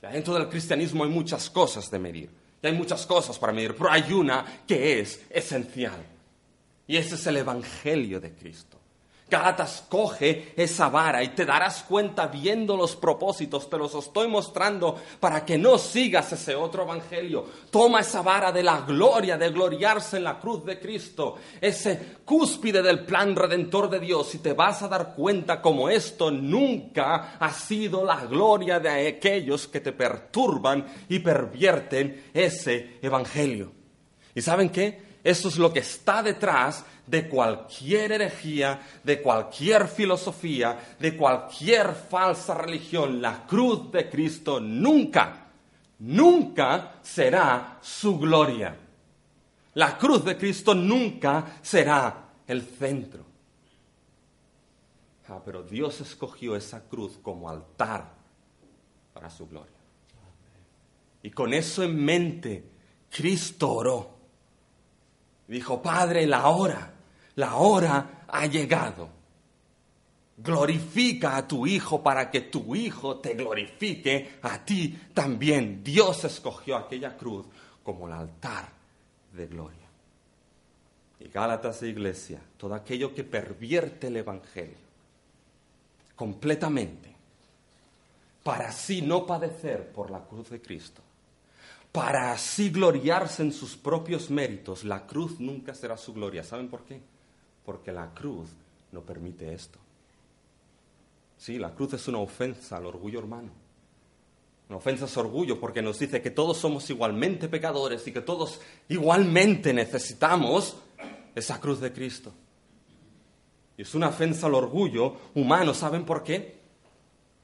Dentro del cristianismo hay muchas cosas de medir. Y hay muchas cosas para medir, pero hay una que es esencial. Y ese es el Evangelio de Cristo. Gálatas, coge esa vara y te darás cuenta viendo los propósitos, te los estoy mostrando para que no sigas ese otro evangelio. Toma esa vara de la gloria, de gloriarse en la cruz de Cristo, ese cúspide del plan redentor de Dios y te vas a dar cuenta como esto nunca ha sido la gloria de aquellos que te perturban y pervierten ese evangelio. ¿Y saben qué? Eso es lo que está detrás de cualquier herejía, de cualquier filosofía, de cualquier falsa religión. La cruz de Cristo nunca, nunca será su gloria. La cruz de Cristo nunca será el centro. Ah, pero Dios escogió esa cruz como altar para su gloria. Y con eso en mente, Cristo oró. Dijo, Padre, la hora la hora ha llegado. Glorifica a tu Hijo para que tu Hijo te glorifique a ti también. Dios escogió aquella cruz como el altar de gloria. Y Gálatas de Iglesia, todo aquello que pervierte el Evangelio completamente, para así no padecer por la cruz de Cristo, para así gloriarse en sus propios méritos, la cruz nunca será su gloria. ¿Saben por qué? Porque la cruz no permite esto. Sí, la cruz es una ofensa al orgullo hermano. Una ofensa su orgullo porque nos dice que todos somos igualmente pecadores y que todos igualmente necesitamos esa cruz de Cristo. Y es una ofensa al orgullo humano. ¿Saben por qué?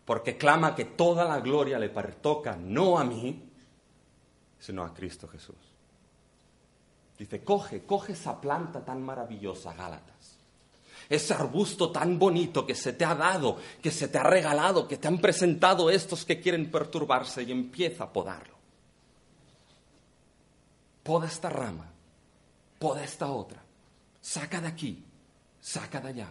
Porque clama que toda la gloria le pertoca no a mí, sino a Cristo Jesús. Dice, coge, coge esa planta tan maravillosa, Gálatas. Ese arbusto tan bonito que se te ha dado, que se te ha regalado, que te han presentado estos que quieren perturbarse y empieza a podarlo. Poda esta rama, poda esta otra, saca de aquí, saca de allá.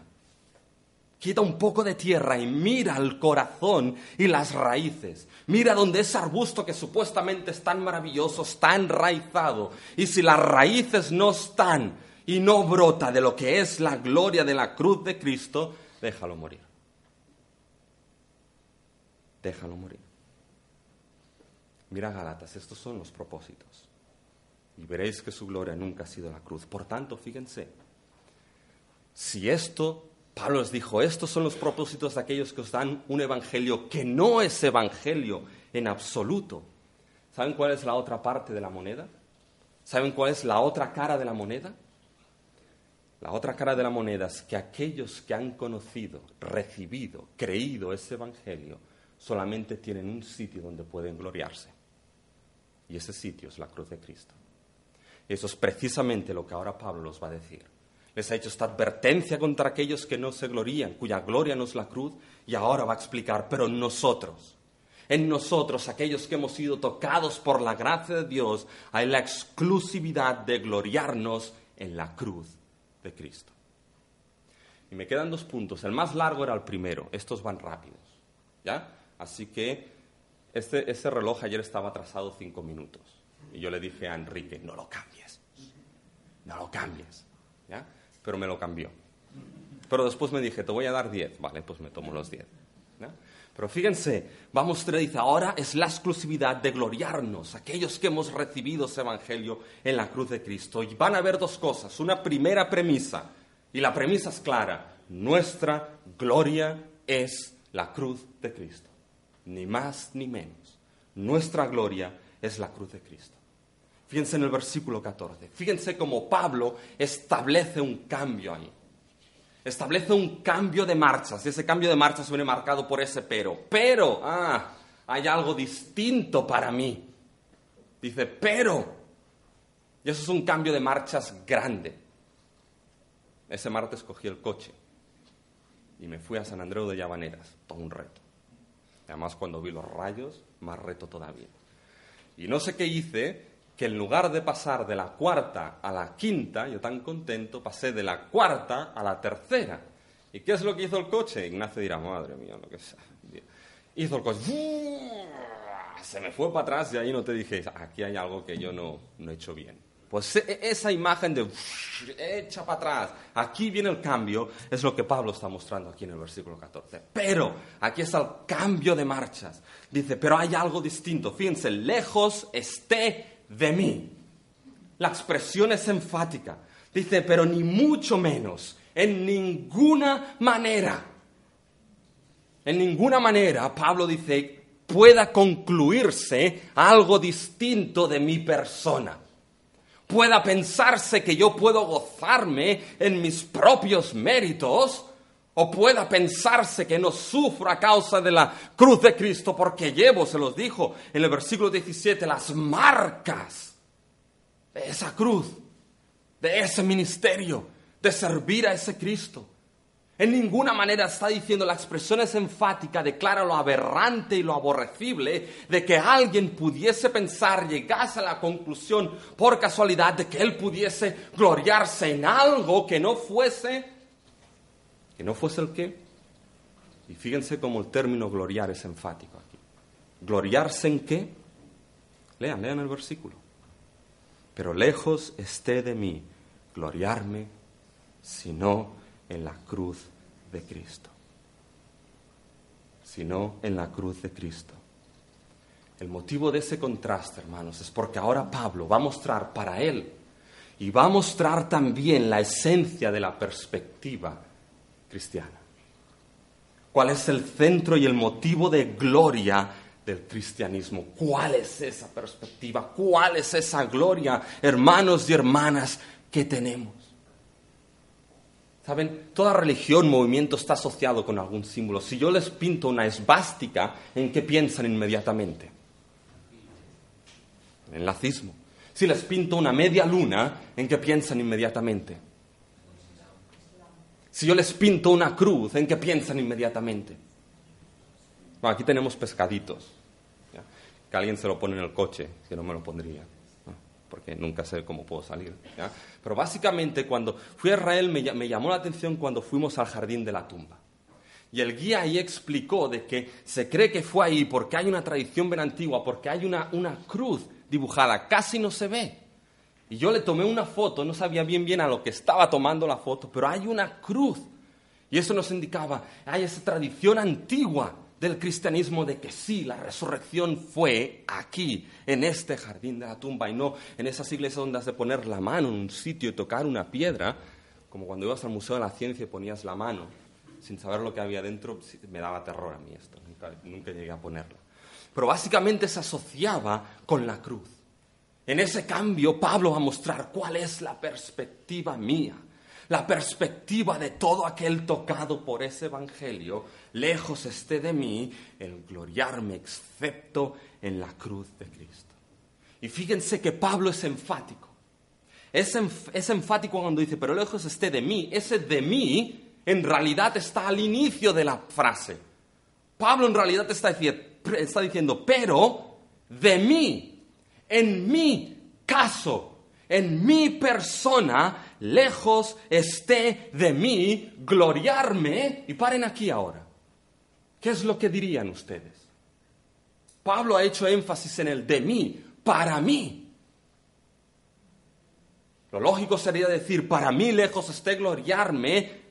Quita un poco de tierra y mira el corazón y las raíces. Mira donde ese arbusto que supuestamente es tan maravilloso está enraizado. Y si las raíces no están y no brota de lo que es la gloria de la cruz de Cristo, déjalo morir. Déjalo morir. Mira Galatas, estos son los propósitos. Y veréis que su gloria nunca ha sido la cruz. Por tanto, fíjense, si esto, Pablo les dijo, estos son los propósitos de aquellos que os dan un evangelio que no es evangelio en absoluto. ¿Saben cuál es la otra parte de la moneda? ¿Saben cuál es la otra cara de la moneda? La otra cara de la moneda es que aquellos que han conocido, recibido, creído ese evangelio, solamente tienen un sitio donde pueden gloriarse. Y ese sitio es la cruz de Cristo. Eso es precisamente lo que ahora Pablo los va a decir les ha hecho esta advertencia contra aquellos que no se glorían, cuya gloria no es la cruz, y ahora va a explicar, pero nosotros, en nosotros, aquellos que hemos sido tocados por la gracia de Dios, hay la exclusividad de gloriarnos en la cruz de Cristo. Y me quedan dos puntos. El más largo era el primero. Estos van rápidos. ¿Ya? Así que este, ese reloj ayer estaba atrasado cinco minutos. Y yo le dije a Enrique, no lo cambies. No lo cambies. ¿Ya? pero me lo cambió. Pero después me dije, te voy a dar 10. Vale, pues me tomo los 10. Pero fíjense, vamos, usted dice, ahora es la exclusividad de gloriarnos, aquellos que hemos recibido ese Evangelio en la cruz de Cristo. Y van a haber dos cosas. Una primera premisa, y la premisa es clara, nuestra gloria es la cruz de Cristo. Ni más ni menos. Nuestra gloria es la cruz de Cristo. Fíjense en el versículo 14. Fíjense cómo Pablo establece un cambio ahí. Establece un cambio de marchas. Y ese cambio de marchas viene marcado por ese pero. Pero, ah, hay algo distinto para mí. Dice, pero. Y eso es un cambio de marchas grande. Ese martes cogí el coche y me fui a San Andreu de Llavaneras. Todo un reto. Además, cuando vi los rayos, más reto todavía. Y no sé qué hice, que en lugar de pasar de la cuarta a la quinta, yo tan contento, pasé de la cuarta a la tercera. ¿Y qué es lo que hizo el coche? Ignacio dirá, madre mía, lo que sea. Hizo el coche, se me fue para atrás y ahí no te dije, aquí hay algo que yo no, no he hecho bien. Pues e, esa imagen de echa para atrás, aquí viene el cambio, es lo que Pablo está mostrando aquí en el versículo 14. Pero aquí está el cambio de marchas. Dice, pero hay algo distinto. Fíjense, lejos esté de mí. La expresión es enfática. Dice, pero ni mucho menos, en ninguna manera. En ninguna manera, Pablo dice, pueda concluirse algo distinto de mi persona. Pueda pensarse que yo puedo gozarme en mis propios méritos o pueda pensarse que no sufro a causa de la cruz de Cristo porque llevo, se los dijo en el versículo 17, las marcas de esa cruz, de ese ministerio, de servir a ese Cristo. En ninguna manera está diciendo, la expresión es enfática, declara lo aberrante y lo aborrecible de que alguien pudiese pensar, llegase a la conclusión por casualidad de que él pudiese gloriarse en algo que no fuese no fuese el qué. Y fíjense cómo el término gloriar es enfático aquí. ¿Gloriarse en qué? Lean, lean el versículo. Pero lejos esté de mí gloriarme, sino en la cruz de Cristo. Sino en la cruz de Cristo. El motivo de ese contraste, hermanos, es porque ahora Pablo va a mostrar para él y va a mostrar también la esencia de la perspectiva cristiana. ¿Cuál es el centro y el motivo de gloria del cristianismo? ¿Cuál es esa perspectiva? ¿Cuál es esa gloria, hermanos y hermanas, que tenemos? Saben, toda religión, movimiento está asociado con algún símbolo. Si yo les pinto una esvástica, ¿en qué piensan inmediatamente? En el nazismo. Si les pinto una media luna, ¿en qué piensan inmediatamente? Si yo les pinto una cruz, ¿en qué piensan inmediatamente? Bueno, aquí tenemos pescaditos. Que alguien se lo pone en el coche, que no me lo pondría, porque nunca sé cómo puedo salir. Pero básicamente cuando fui a Israel me, me llamó la atención cuando fuimos al jardín de la tumba. Y el guía ahí explicó de que se cree que fue ahí porque hay una tradición bien antigua, porque hay una, una cruz dibujada, casi no se ve. Y yo le tomé una foto, no sabía bien bien a lo que estaba tomando la foto, pero hay una cruz. Y eso nos indicaba, hay esa tradición antigua del cristianismo de que sí, la resurrección fue aquí, en este jardín de la tumba, y no en esas iglesias donde has de poner la mano en un sitio y tocar una piedra, como cuando ibas al Museo de la Ciencia y ponías la mano sin saber lo que había dentro, me daba terror a mí esto, nunca, nunca llegué a ponerla. Pero básicamente se asociaba con la cruz. En ese cambio, Pablo va a mostrar cuál es la perspectiva mía, la perspectiva de todo aquel tocado por ese evangelio. Lejos esté de mí el gloriarme, excepto en la cruz de Cristo. Y fíjense que Pablo es enfático. Es, enf- es enfático cuando dice, pero lejos esté de mí. Ese de mí en realidad está al inicio de la frase. Pablo en realidad está, está diciendo, pero de mí, en mi caso, en mi persona, lejos esté de mí gloriarme. Y paren aquí ahora. ¿Qué es lo que dirían ustedes? Pablo ha hecho énfasis en el de mí, para mí. Lo lógico sería decir, para mí lejos esté gloriarme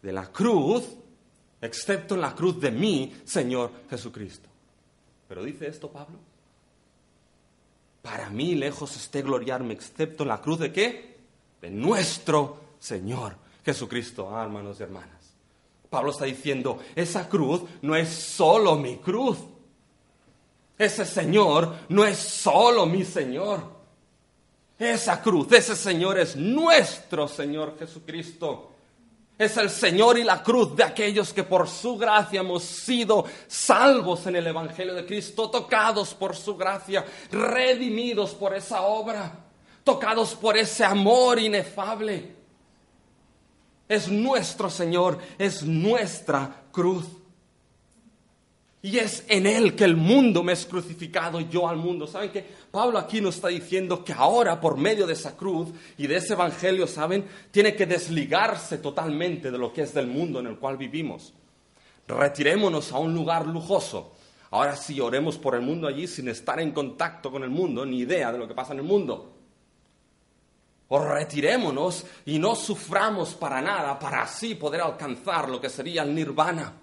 de la cruz, excepto en la cruz de mi Señor Jesucristo. Pero dice esto Pablo. Para mí lejos esté gloriarme, excepto en la cruz de qué? De nuestro Señor Jesucristo, ah, hermanos y hermanas. Pablo está diciendo, esa cruz no es solo mi cruz. Ese Señor no es solo mi Señor. Esa cruz, ese Señor es nuestro Señor Jesucristo. Es el Señor y la cruz de aquellos que por su gracia hemos sido salvos en el Evangelio de Cristo, tocados por su gracia, redimidos por esa obra, tocados por ese amor inefable. Es nuestro Señor, es nuestra cruz. Y es en Él que el mundo me es crucificado y yo al mundo. ¿Saben qué? Pablo aquí nos está diciendo que ahora, por medio de esa cruz y de ese evangelio, ¿saben? Tiene que desligarse totalmente de lo que es del mundo en el cual vivimos. Retirémonos a un lugar lujoso. Ahora sí, oremos por el mundo allí sin estar en contacto con el mundo, ni idea de lo que pasa en el mundo. O retirémonos y no suframos para nada para así poder alcanzar lo que sería el nirvana.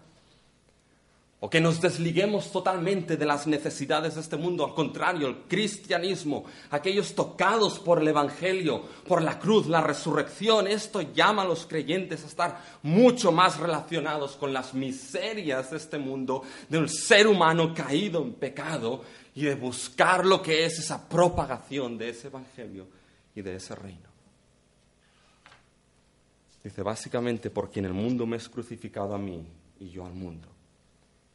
O que nos desliguemos totalmente de las necesidades de este mundo. Al contrario, el cristianismo, aquellos tocados por el Evangelio, por la cruz, la resurrección, esto llama a los creyentes a estar mucho más relacionados con las miserias de este mundo, del ser humano caído en pecado y de buscar lo que es esa propagación de ese Evangelio y de ese reino. Dice, básicamente, porque en el mundo me es crucificado a mí y yo al mundo.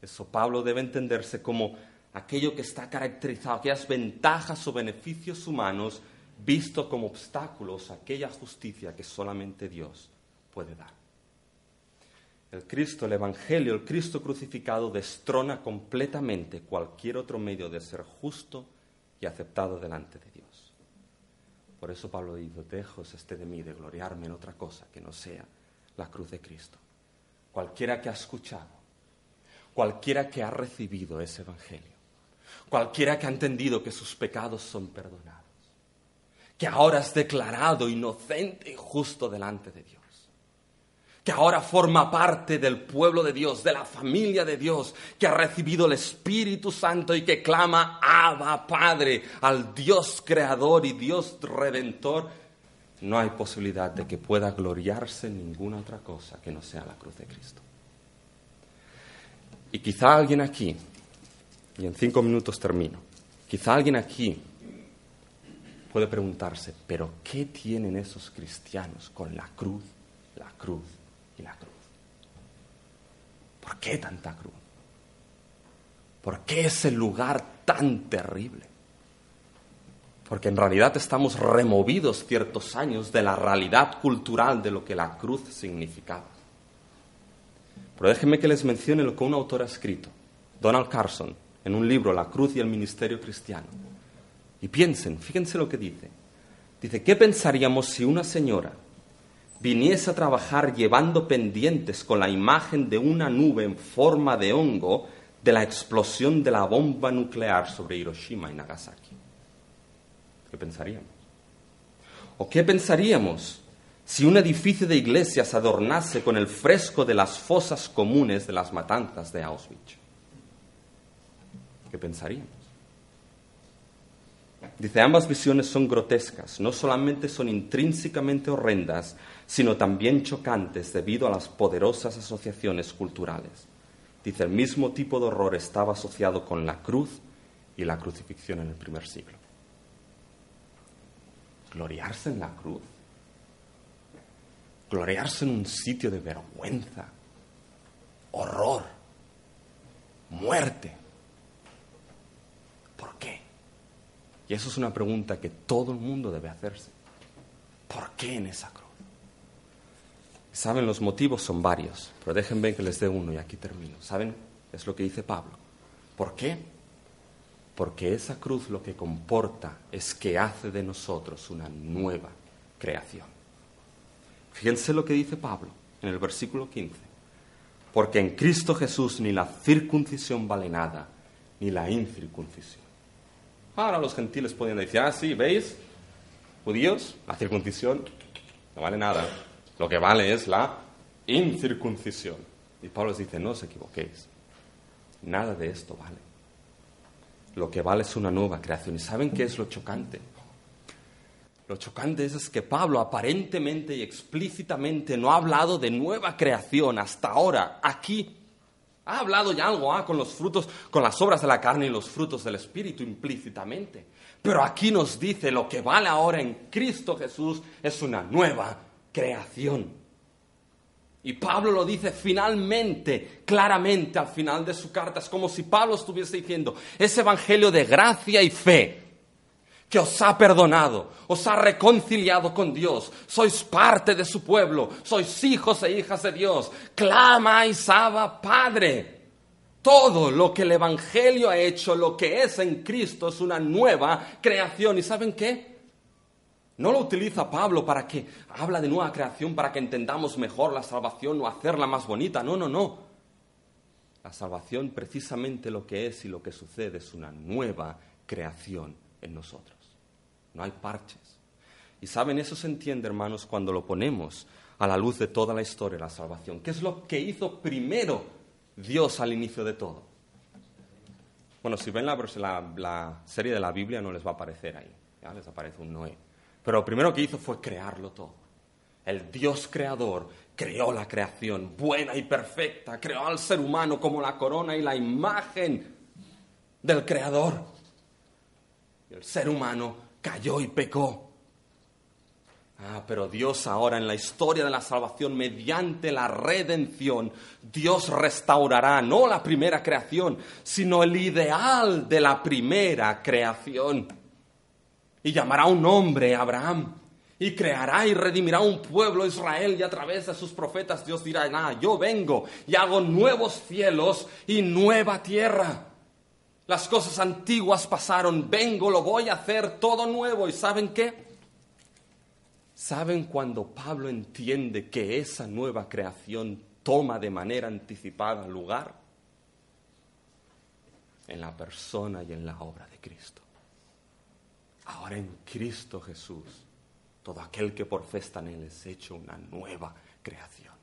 Eso Pablo debe entenderse como aquello que está caracterizado, aquellas ventajas o beneficios humanos visto como obstáculos a aquella justicia que solamente Dios puede dar. El Cristo, el Evangelio, el Cristo crucificado destrona completamente cualquier otro medio de ser justo y aceptado delante de Dios. Por eso Pablo dijo, lejos esté de mí de gloriarme en otra cosa que no sea la cruz de Cristo. Cualquiera que ha escuchado, cualquiera que ha recibido ese Evangelio, cualquiera que ha entendido que sus pecados son perdonados, que ahora es declarado inocente y justo delante de Dios que ahora forma parte del pueblo de Dios, de la familia de Dios, que ha recibido el Espíritu Santo y que clama Abba Padre al Dios creador y Dios redentor, no hay posibilidad de que pueda gloriarse en ninguna otra cosa que no sea la cruz de Cristo. Y quizá alguien aquí, y en cinco minutos termino, quizá alguien aquí puede preguntarse, pero ¿qué tienen esos cristianos con la cruz, la cruz y la cruz? ¿Por qué tanta cruz? ¿Por qué ese lugar tan terrible? Porque en realidad estamos removidos ciertos años de la realidad cultural de lo que la cruz significaba. Pero déjenme que les mencione lo que un autor ha escrito, Donald Carson, en un libro, La cruz y el ministerio cristiano. Y piensen, fíjense lo que dice. Dice, ¿qué pensaríamos si una señora viniese a trabajar llevando pendientes con la imagen de una nube en forma de hongo de la explosión de la bomba nuclear sobre Hiroshima y Nagasaki? ¿Qué pensaríamos? ¿O qué pensaríamos si un edificio de iglesia se adornase con el fresco de las fosas comunes de las matanzas de Auschwitz? ¿Qué pensaríamos? Dice, ambas visiones son grotescas, no solamente son intrínsecamente horrendas, sino también chocantes debido a las poderosas asociaciones culturales. Dice, el mismo tipo de horror estaba asociado con la cruz y la crucifixión en el primer siglo. Gloriarse en la cruz gloriarse en un sitio de vergüenza, horror, muerte. ¿Por qué? Y eso es una pregunta que todo el mundo debe hacerse. ¿Por qué en esa cruz? Saben, los motivos son varios, pero déjenme que les dé uno y aquí termino. ¿Saben? Es lo que dice Pablo. ¿Por qué? Porque esa cruz lo que comporta es que hace de nosotros una nueva creación. Fíjense lo que dice Pablo en el versículo 15. Porque en Cristo Jesús ni la circuncisión vale nada, ni la incircuncisión. Ahora los gentiles pueden decir, ah, sí, ¿veis? Judíos, la circuncisión no vale nada. Lo que vale es la incircuncisión. Y Pablo les dice, no os equivoquéis. Nada de esto vale. Lo que vale es una nueva creación. ¿Y saben qué es lo chocante? Lo chocante es, que Pablo aparentemente y explícitamente no ha hablado de nueva creación hasta ahora, aquí. Ha hablado ya algo ah, con los frutos, con las obras de la carne y los frutos del Espíritu implícitamente. Pero aquí nos dice lo que vale ahora en Cristo Jesús es una nueva creación. Y Pablo lo dice finalmente, claramente al final de su carta. Es como si Pablo estuviese diciendo, ese evangelio de gracia y fe que os ha perdonado, os ha reconciliado con Dios, sois parte de su pueblo, sois hijos e hijas de Dios, clamáis Abba Padre. Todo lo que el Evangelio ha hecho, lo que es en Cristo, es una nueva creación. ¿Y saben qué? No lo utiliza Pablo para que habla de nueva creación, para que entendamos mejor la salvación o hacerla más bonita. No, no, no. La salvación precisamente lo que es y lo que sucede es una nueva creación en nosotros no hay parches. Y saben, eso se entiende, hermanos, cuando lo ponemos a la luz de toda la historia de la salvación. ¿Qué es lo que hizo primero Dios al inicio de todo? Bueno, si ven la, serie de la Biblia no les va a aparecer ahí, ya les aparece un Noé. Pero lo primero que hizo fue crearlo todo. El Dios creador creó la creación buena y perfecta, creó al ser humano como la corona y la imagen del creador. El ser humano cayó y pecó. Ah, pero Dios ahora en la historia de la salvación, mediante la redención, Dios restaurará no la primera creación, sino el ideal de la primera creación. Y llamará un hombre Abraham. Y creará y redimirá un pueblo Israel y a través de sus profetas Dios dirá, ah, yo vengo y hago nuevos cielos y nueva tierra. Las cosas antiguas pasaron, vengo, lo voy a hacer todo nuevo. ¿Y saben qué? ¿Saben cuando Pablo entiende que esa nueva creación toma de manera anticipada lugar? En la persona y en la obra de Cristo. Ahora en Cristo Jesús, todo aquel que por fe está en Él es hecho una nueva creación.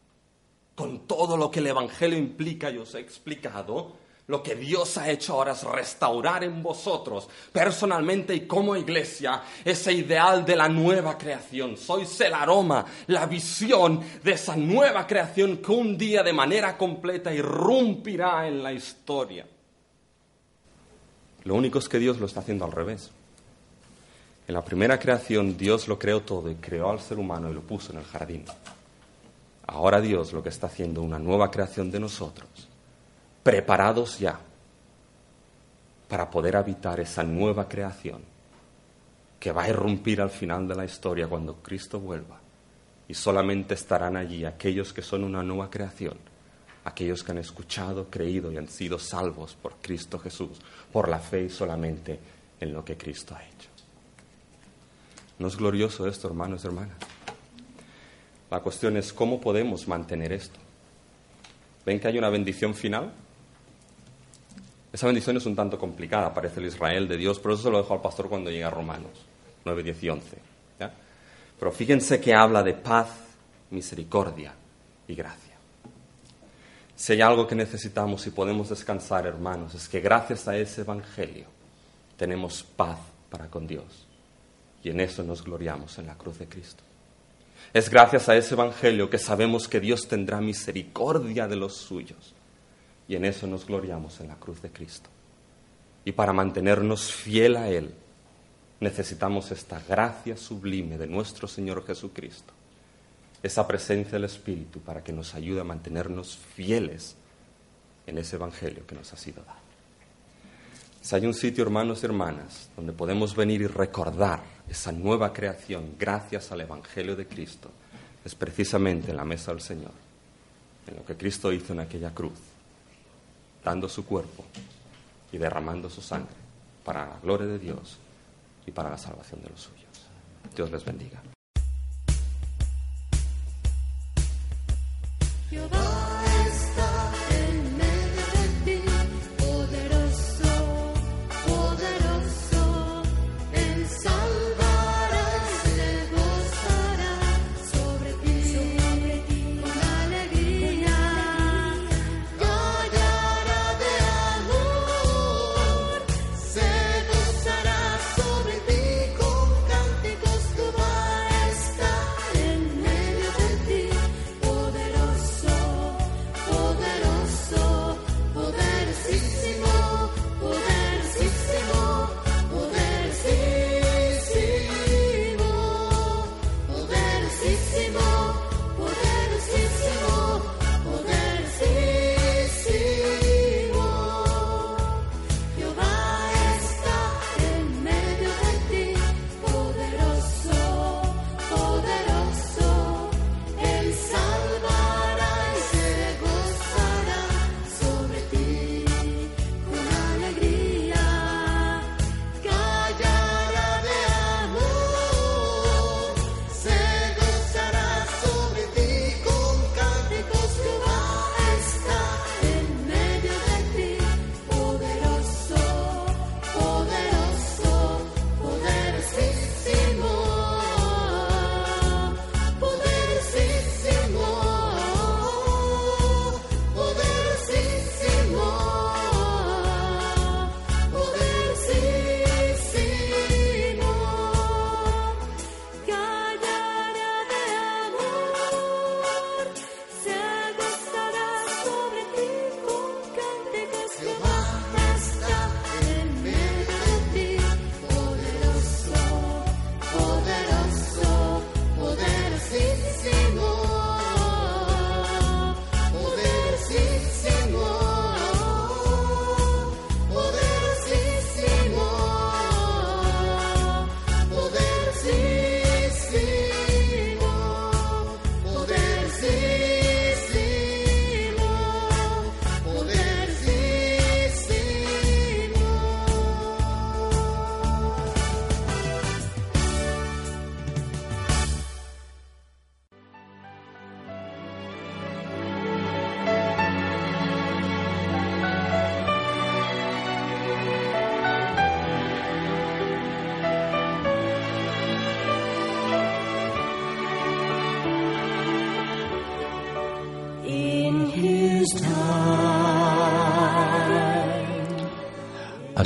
Con todo lo que el Evangelio implica, yo os he explicado, lo que Dios ha hecho ahora es restaurar en vosotros, personalmente y como iglesia, ese ideal de la nueva creación. Sois el aroma, la visión de esa nueva creación que un día de manera completa irrumpirá en la historia. Lo único es que Dios lo está haciendo al revés. En la primera creación Dios lo creó todo y creó al ser humano y lo puso en el jardín. Ahora Dios lo que está haciendo una nueva creación de nosotros preparados ya para poder habitar esa nueva creación que va a irrumpir al final de la historia cuando Cristo vuelva. Y solamente estarán allí aquellos que son una nueva creación, aquellos que han escuchado, creído y han sido salvos por Cristo Jesús, por la fe y solamente en lo que Cristo ha hecho. ¿No es glorioso esto, hermanos y hermanas? La cuestión es cómo podemos mantener esto. ¿Ven que hay una bendición final? Esa bendición es un tanto complicada, parece el Israel de Dios, pero eso se lo dejo al pastor cuando llega a Romanos 9, 10 y 11. Pero fíjense que habla de paz, misericordia y gracia. Si hay algo que necesitamos y podemos descansar, hermanos, es que gracias a ese Evangelio tenemos paz para con Dios. Y en eso nos gloriamos en la cruz de Cristo. Es gracias a ese Evangelio que sabemos que Dios tendrá misericordia de los suyos y en eso nos gloriamos en la cruz de Cristo. Y para mantenernos fiel a Él, necesitamos esta gracia sublime de nuestro Señor Jesucristo, esa presencia del Espíritu para que nos ayude a mantenernos fieles en ese Evangelio que nos ha sido dado. Si hay un sitio, hermanos y hermanas, donde podemos venir y recordar esa nueva creación gracias al Evangelio de Cristo, es precisamente en la mesa del Señor, en lo que Cristo hizo en aquella cruz dando su cuerpo y derramando su sangre para la gloria de Dios y para la salvación de los suyos. Dios les bendiga.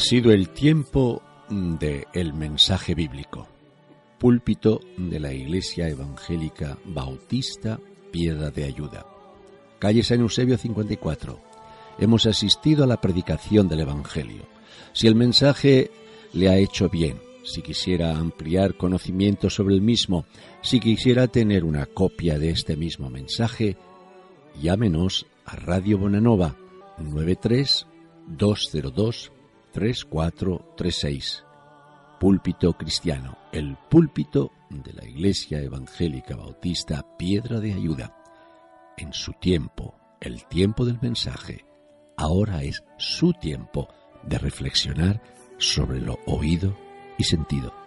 Sido el tiempo de el mensaje bíblico. Púlpito de la Iglesia Evangélica Bautista Piedra de Ayuda. Calle San Eusebio 54. Hemos asistido a la predicación del Evangelio. Si el mensaje le ha hecho bien, si quisiera ampliar conocimiento sobre el mismo, si quisiera tener una copia de este mismo mensaje, llámenos a Radio Bonanova 93 202 3436. Púlpito Cristiano, el púlpito de la Iglesia Evangélica Bautista Piedra de Ayuda. En su tiempo, el tiempo del mensaje, ahora es su tiempo de reflexionar sobre lo oído y sentido.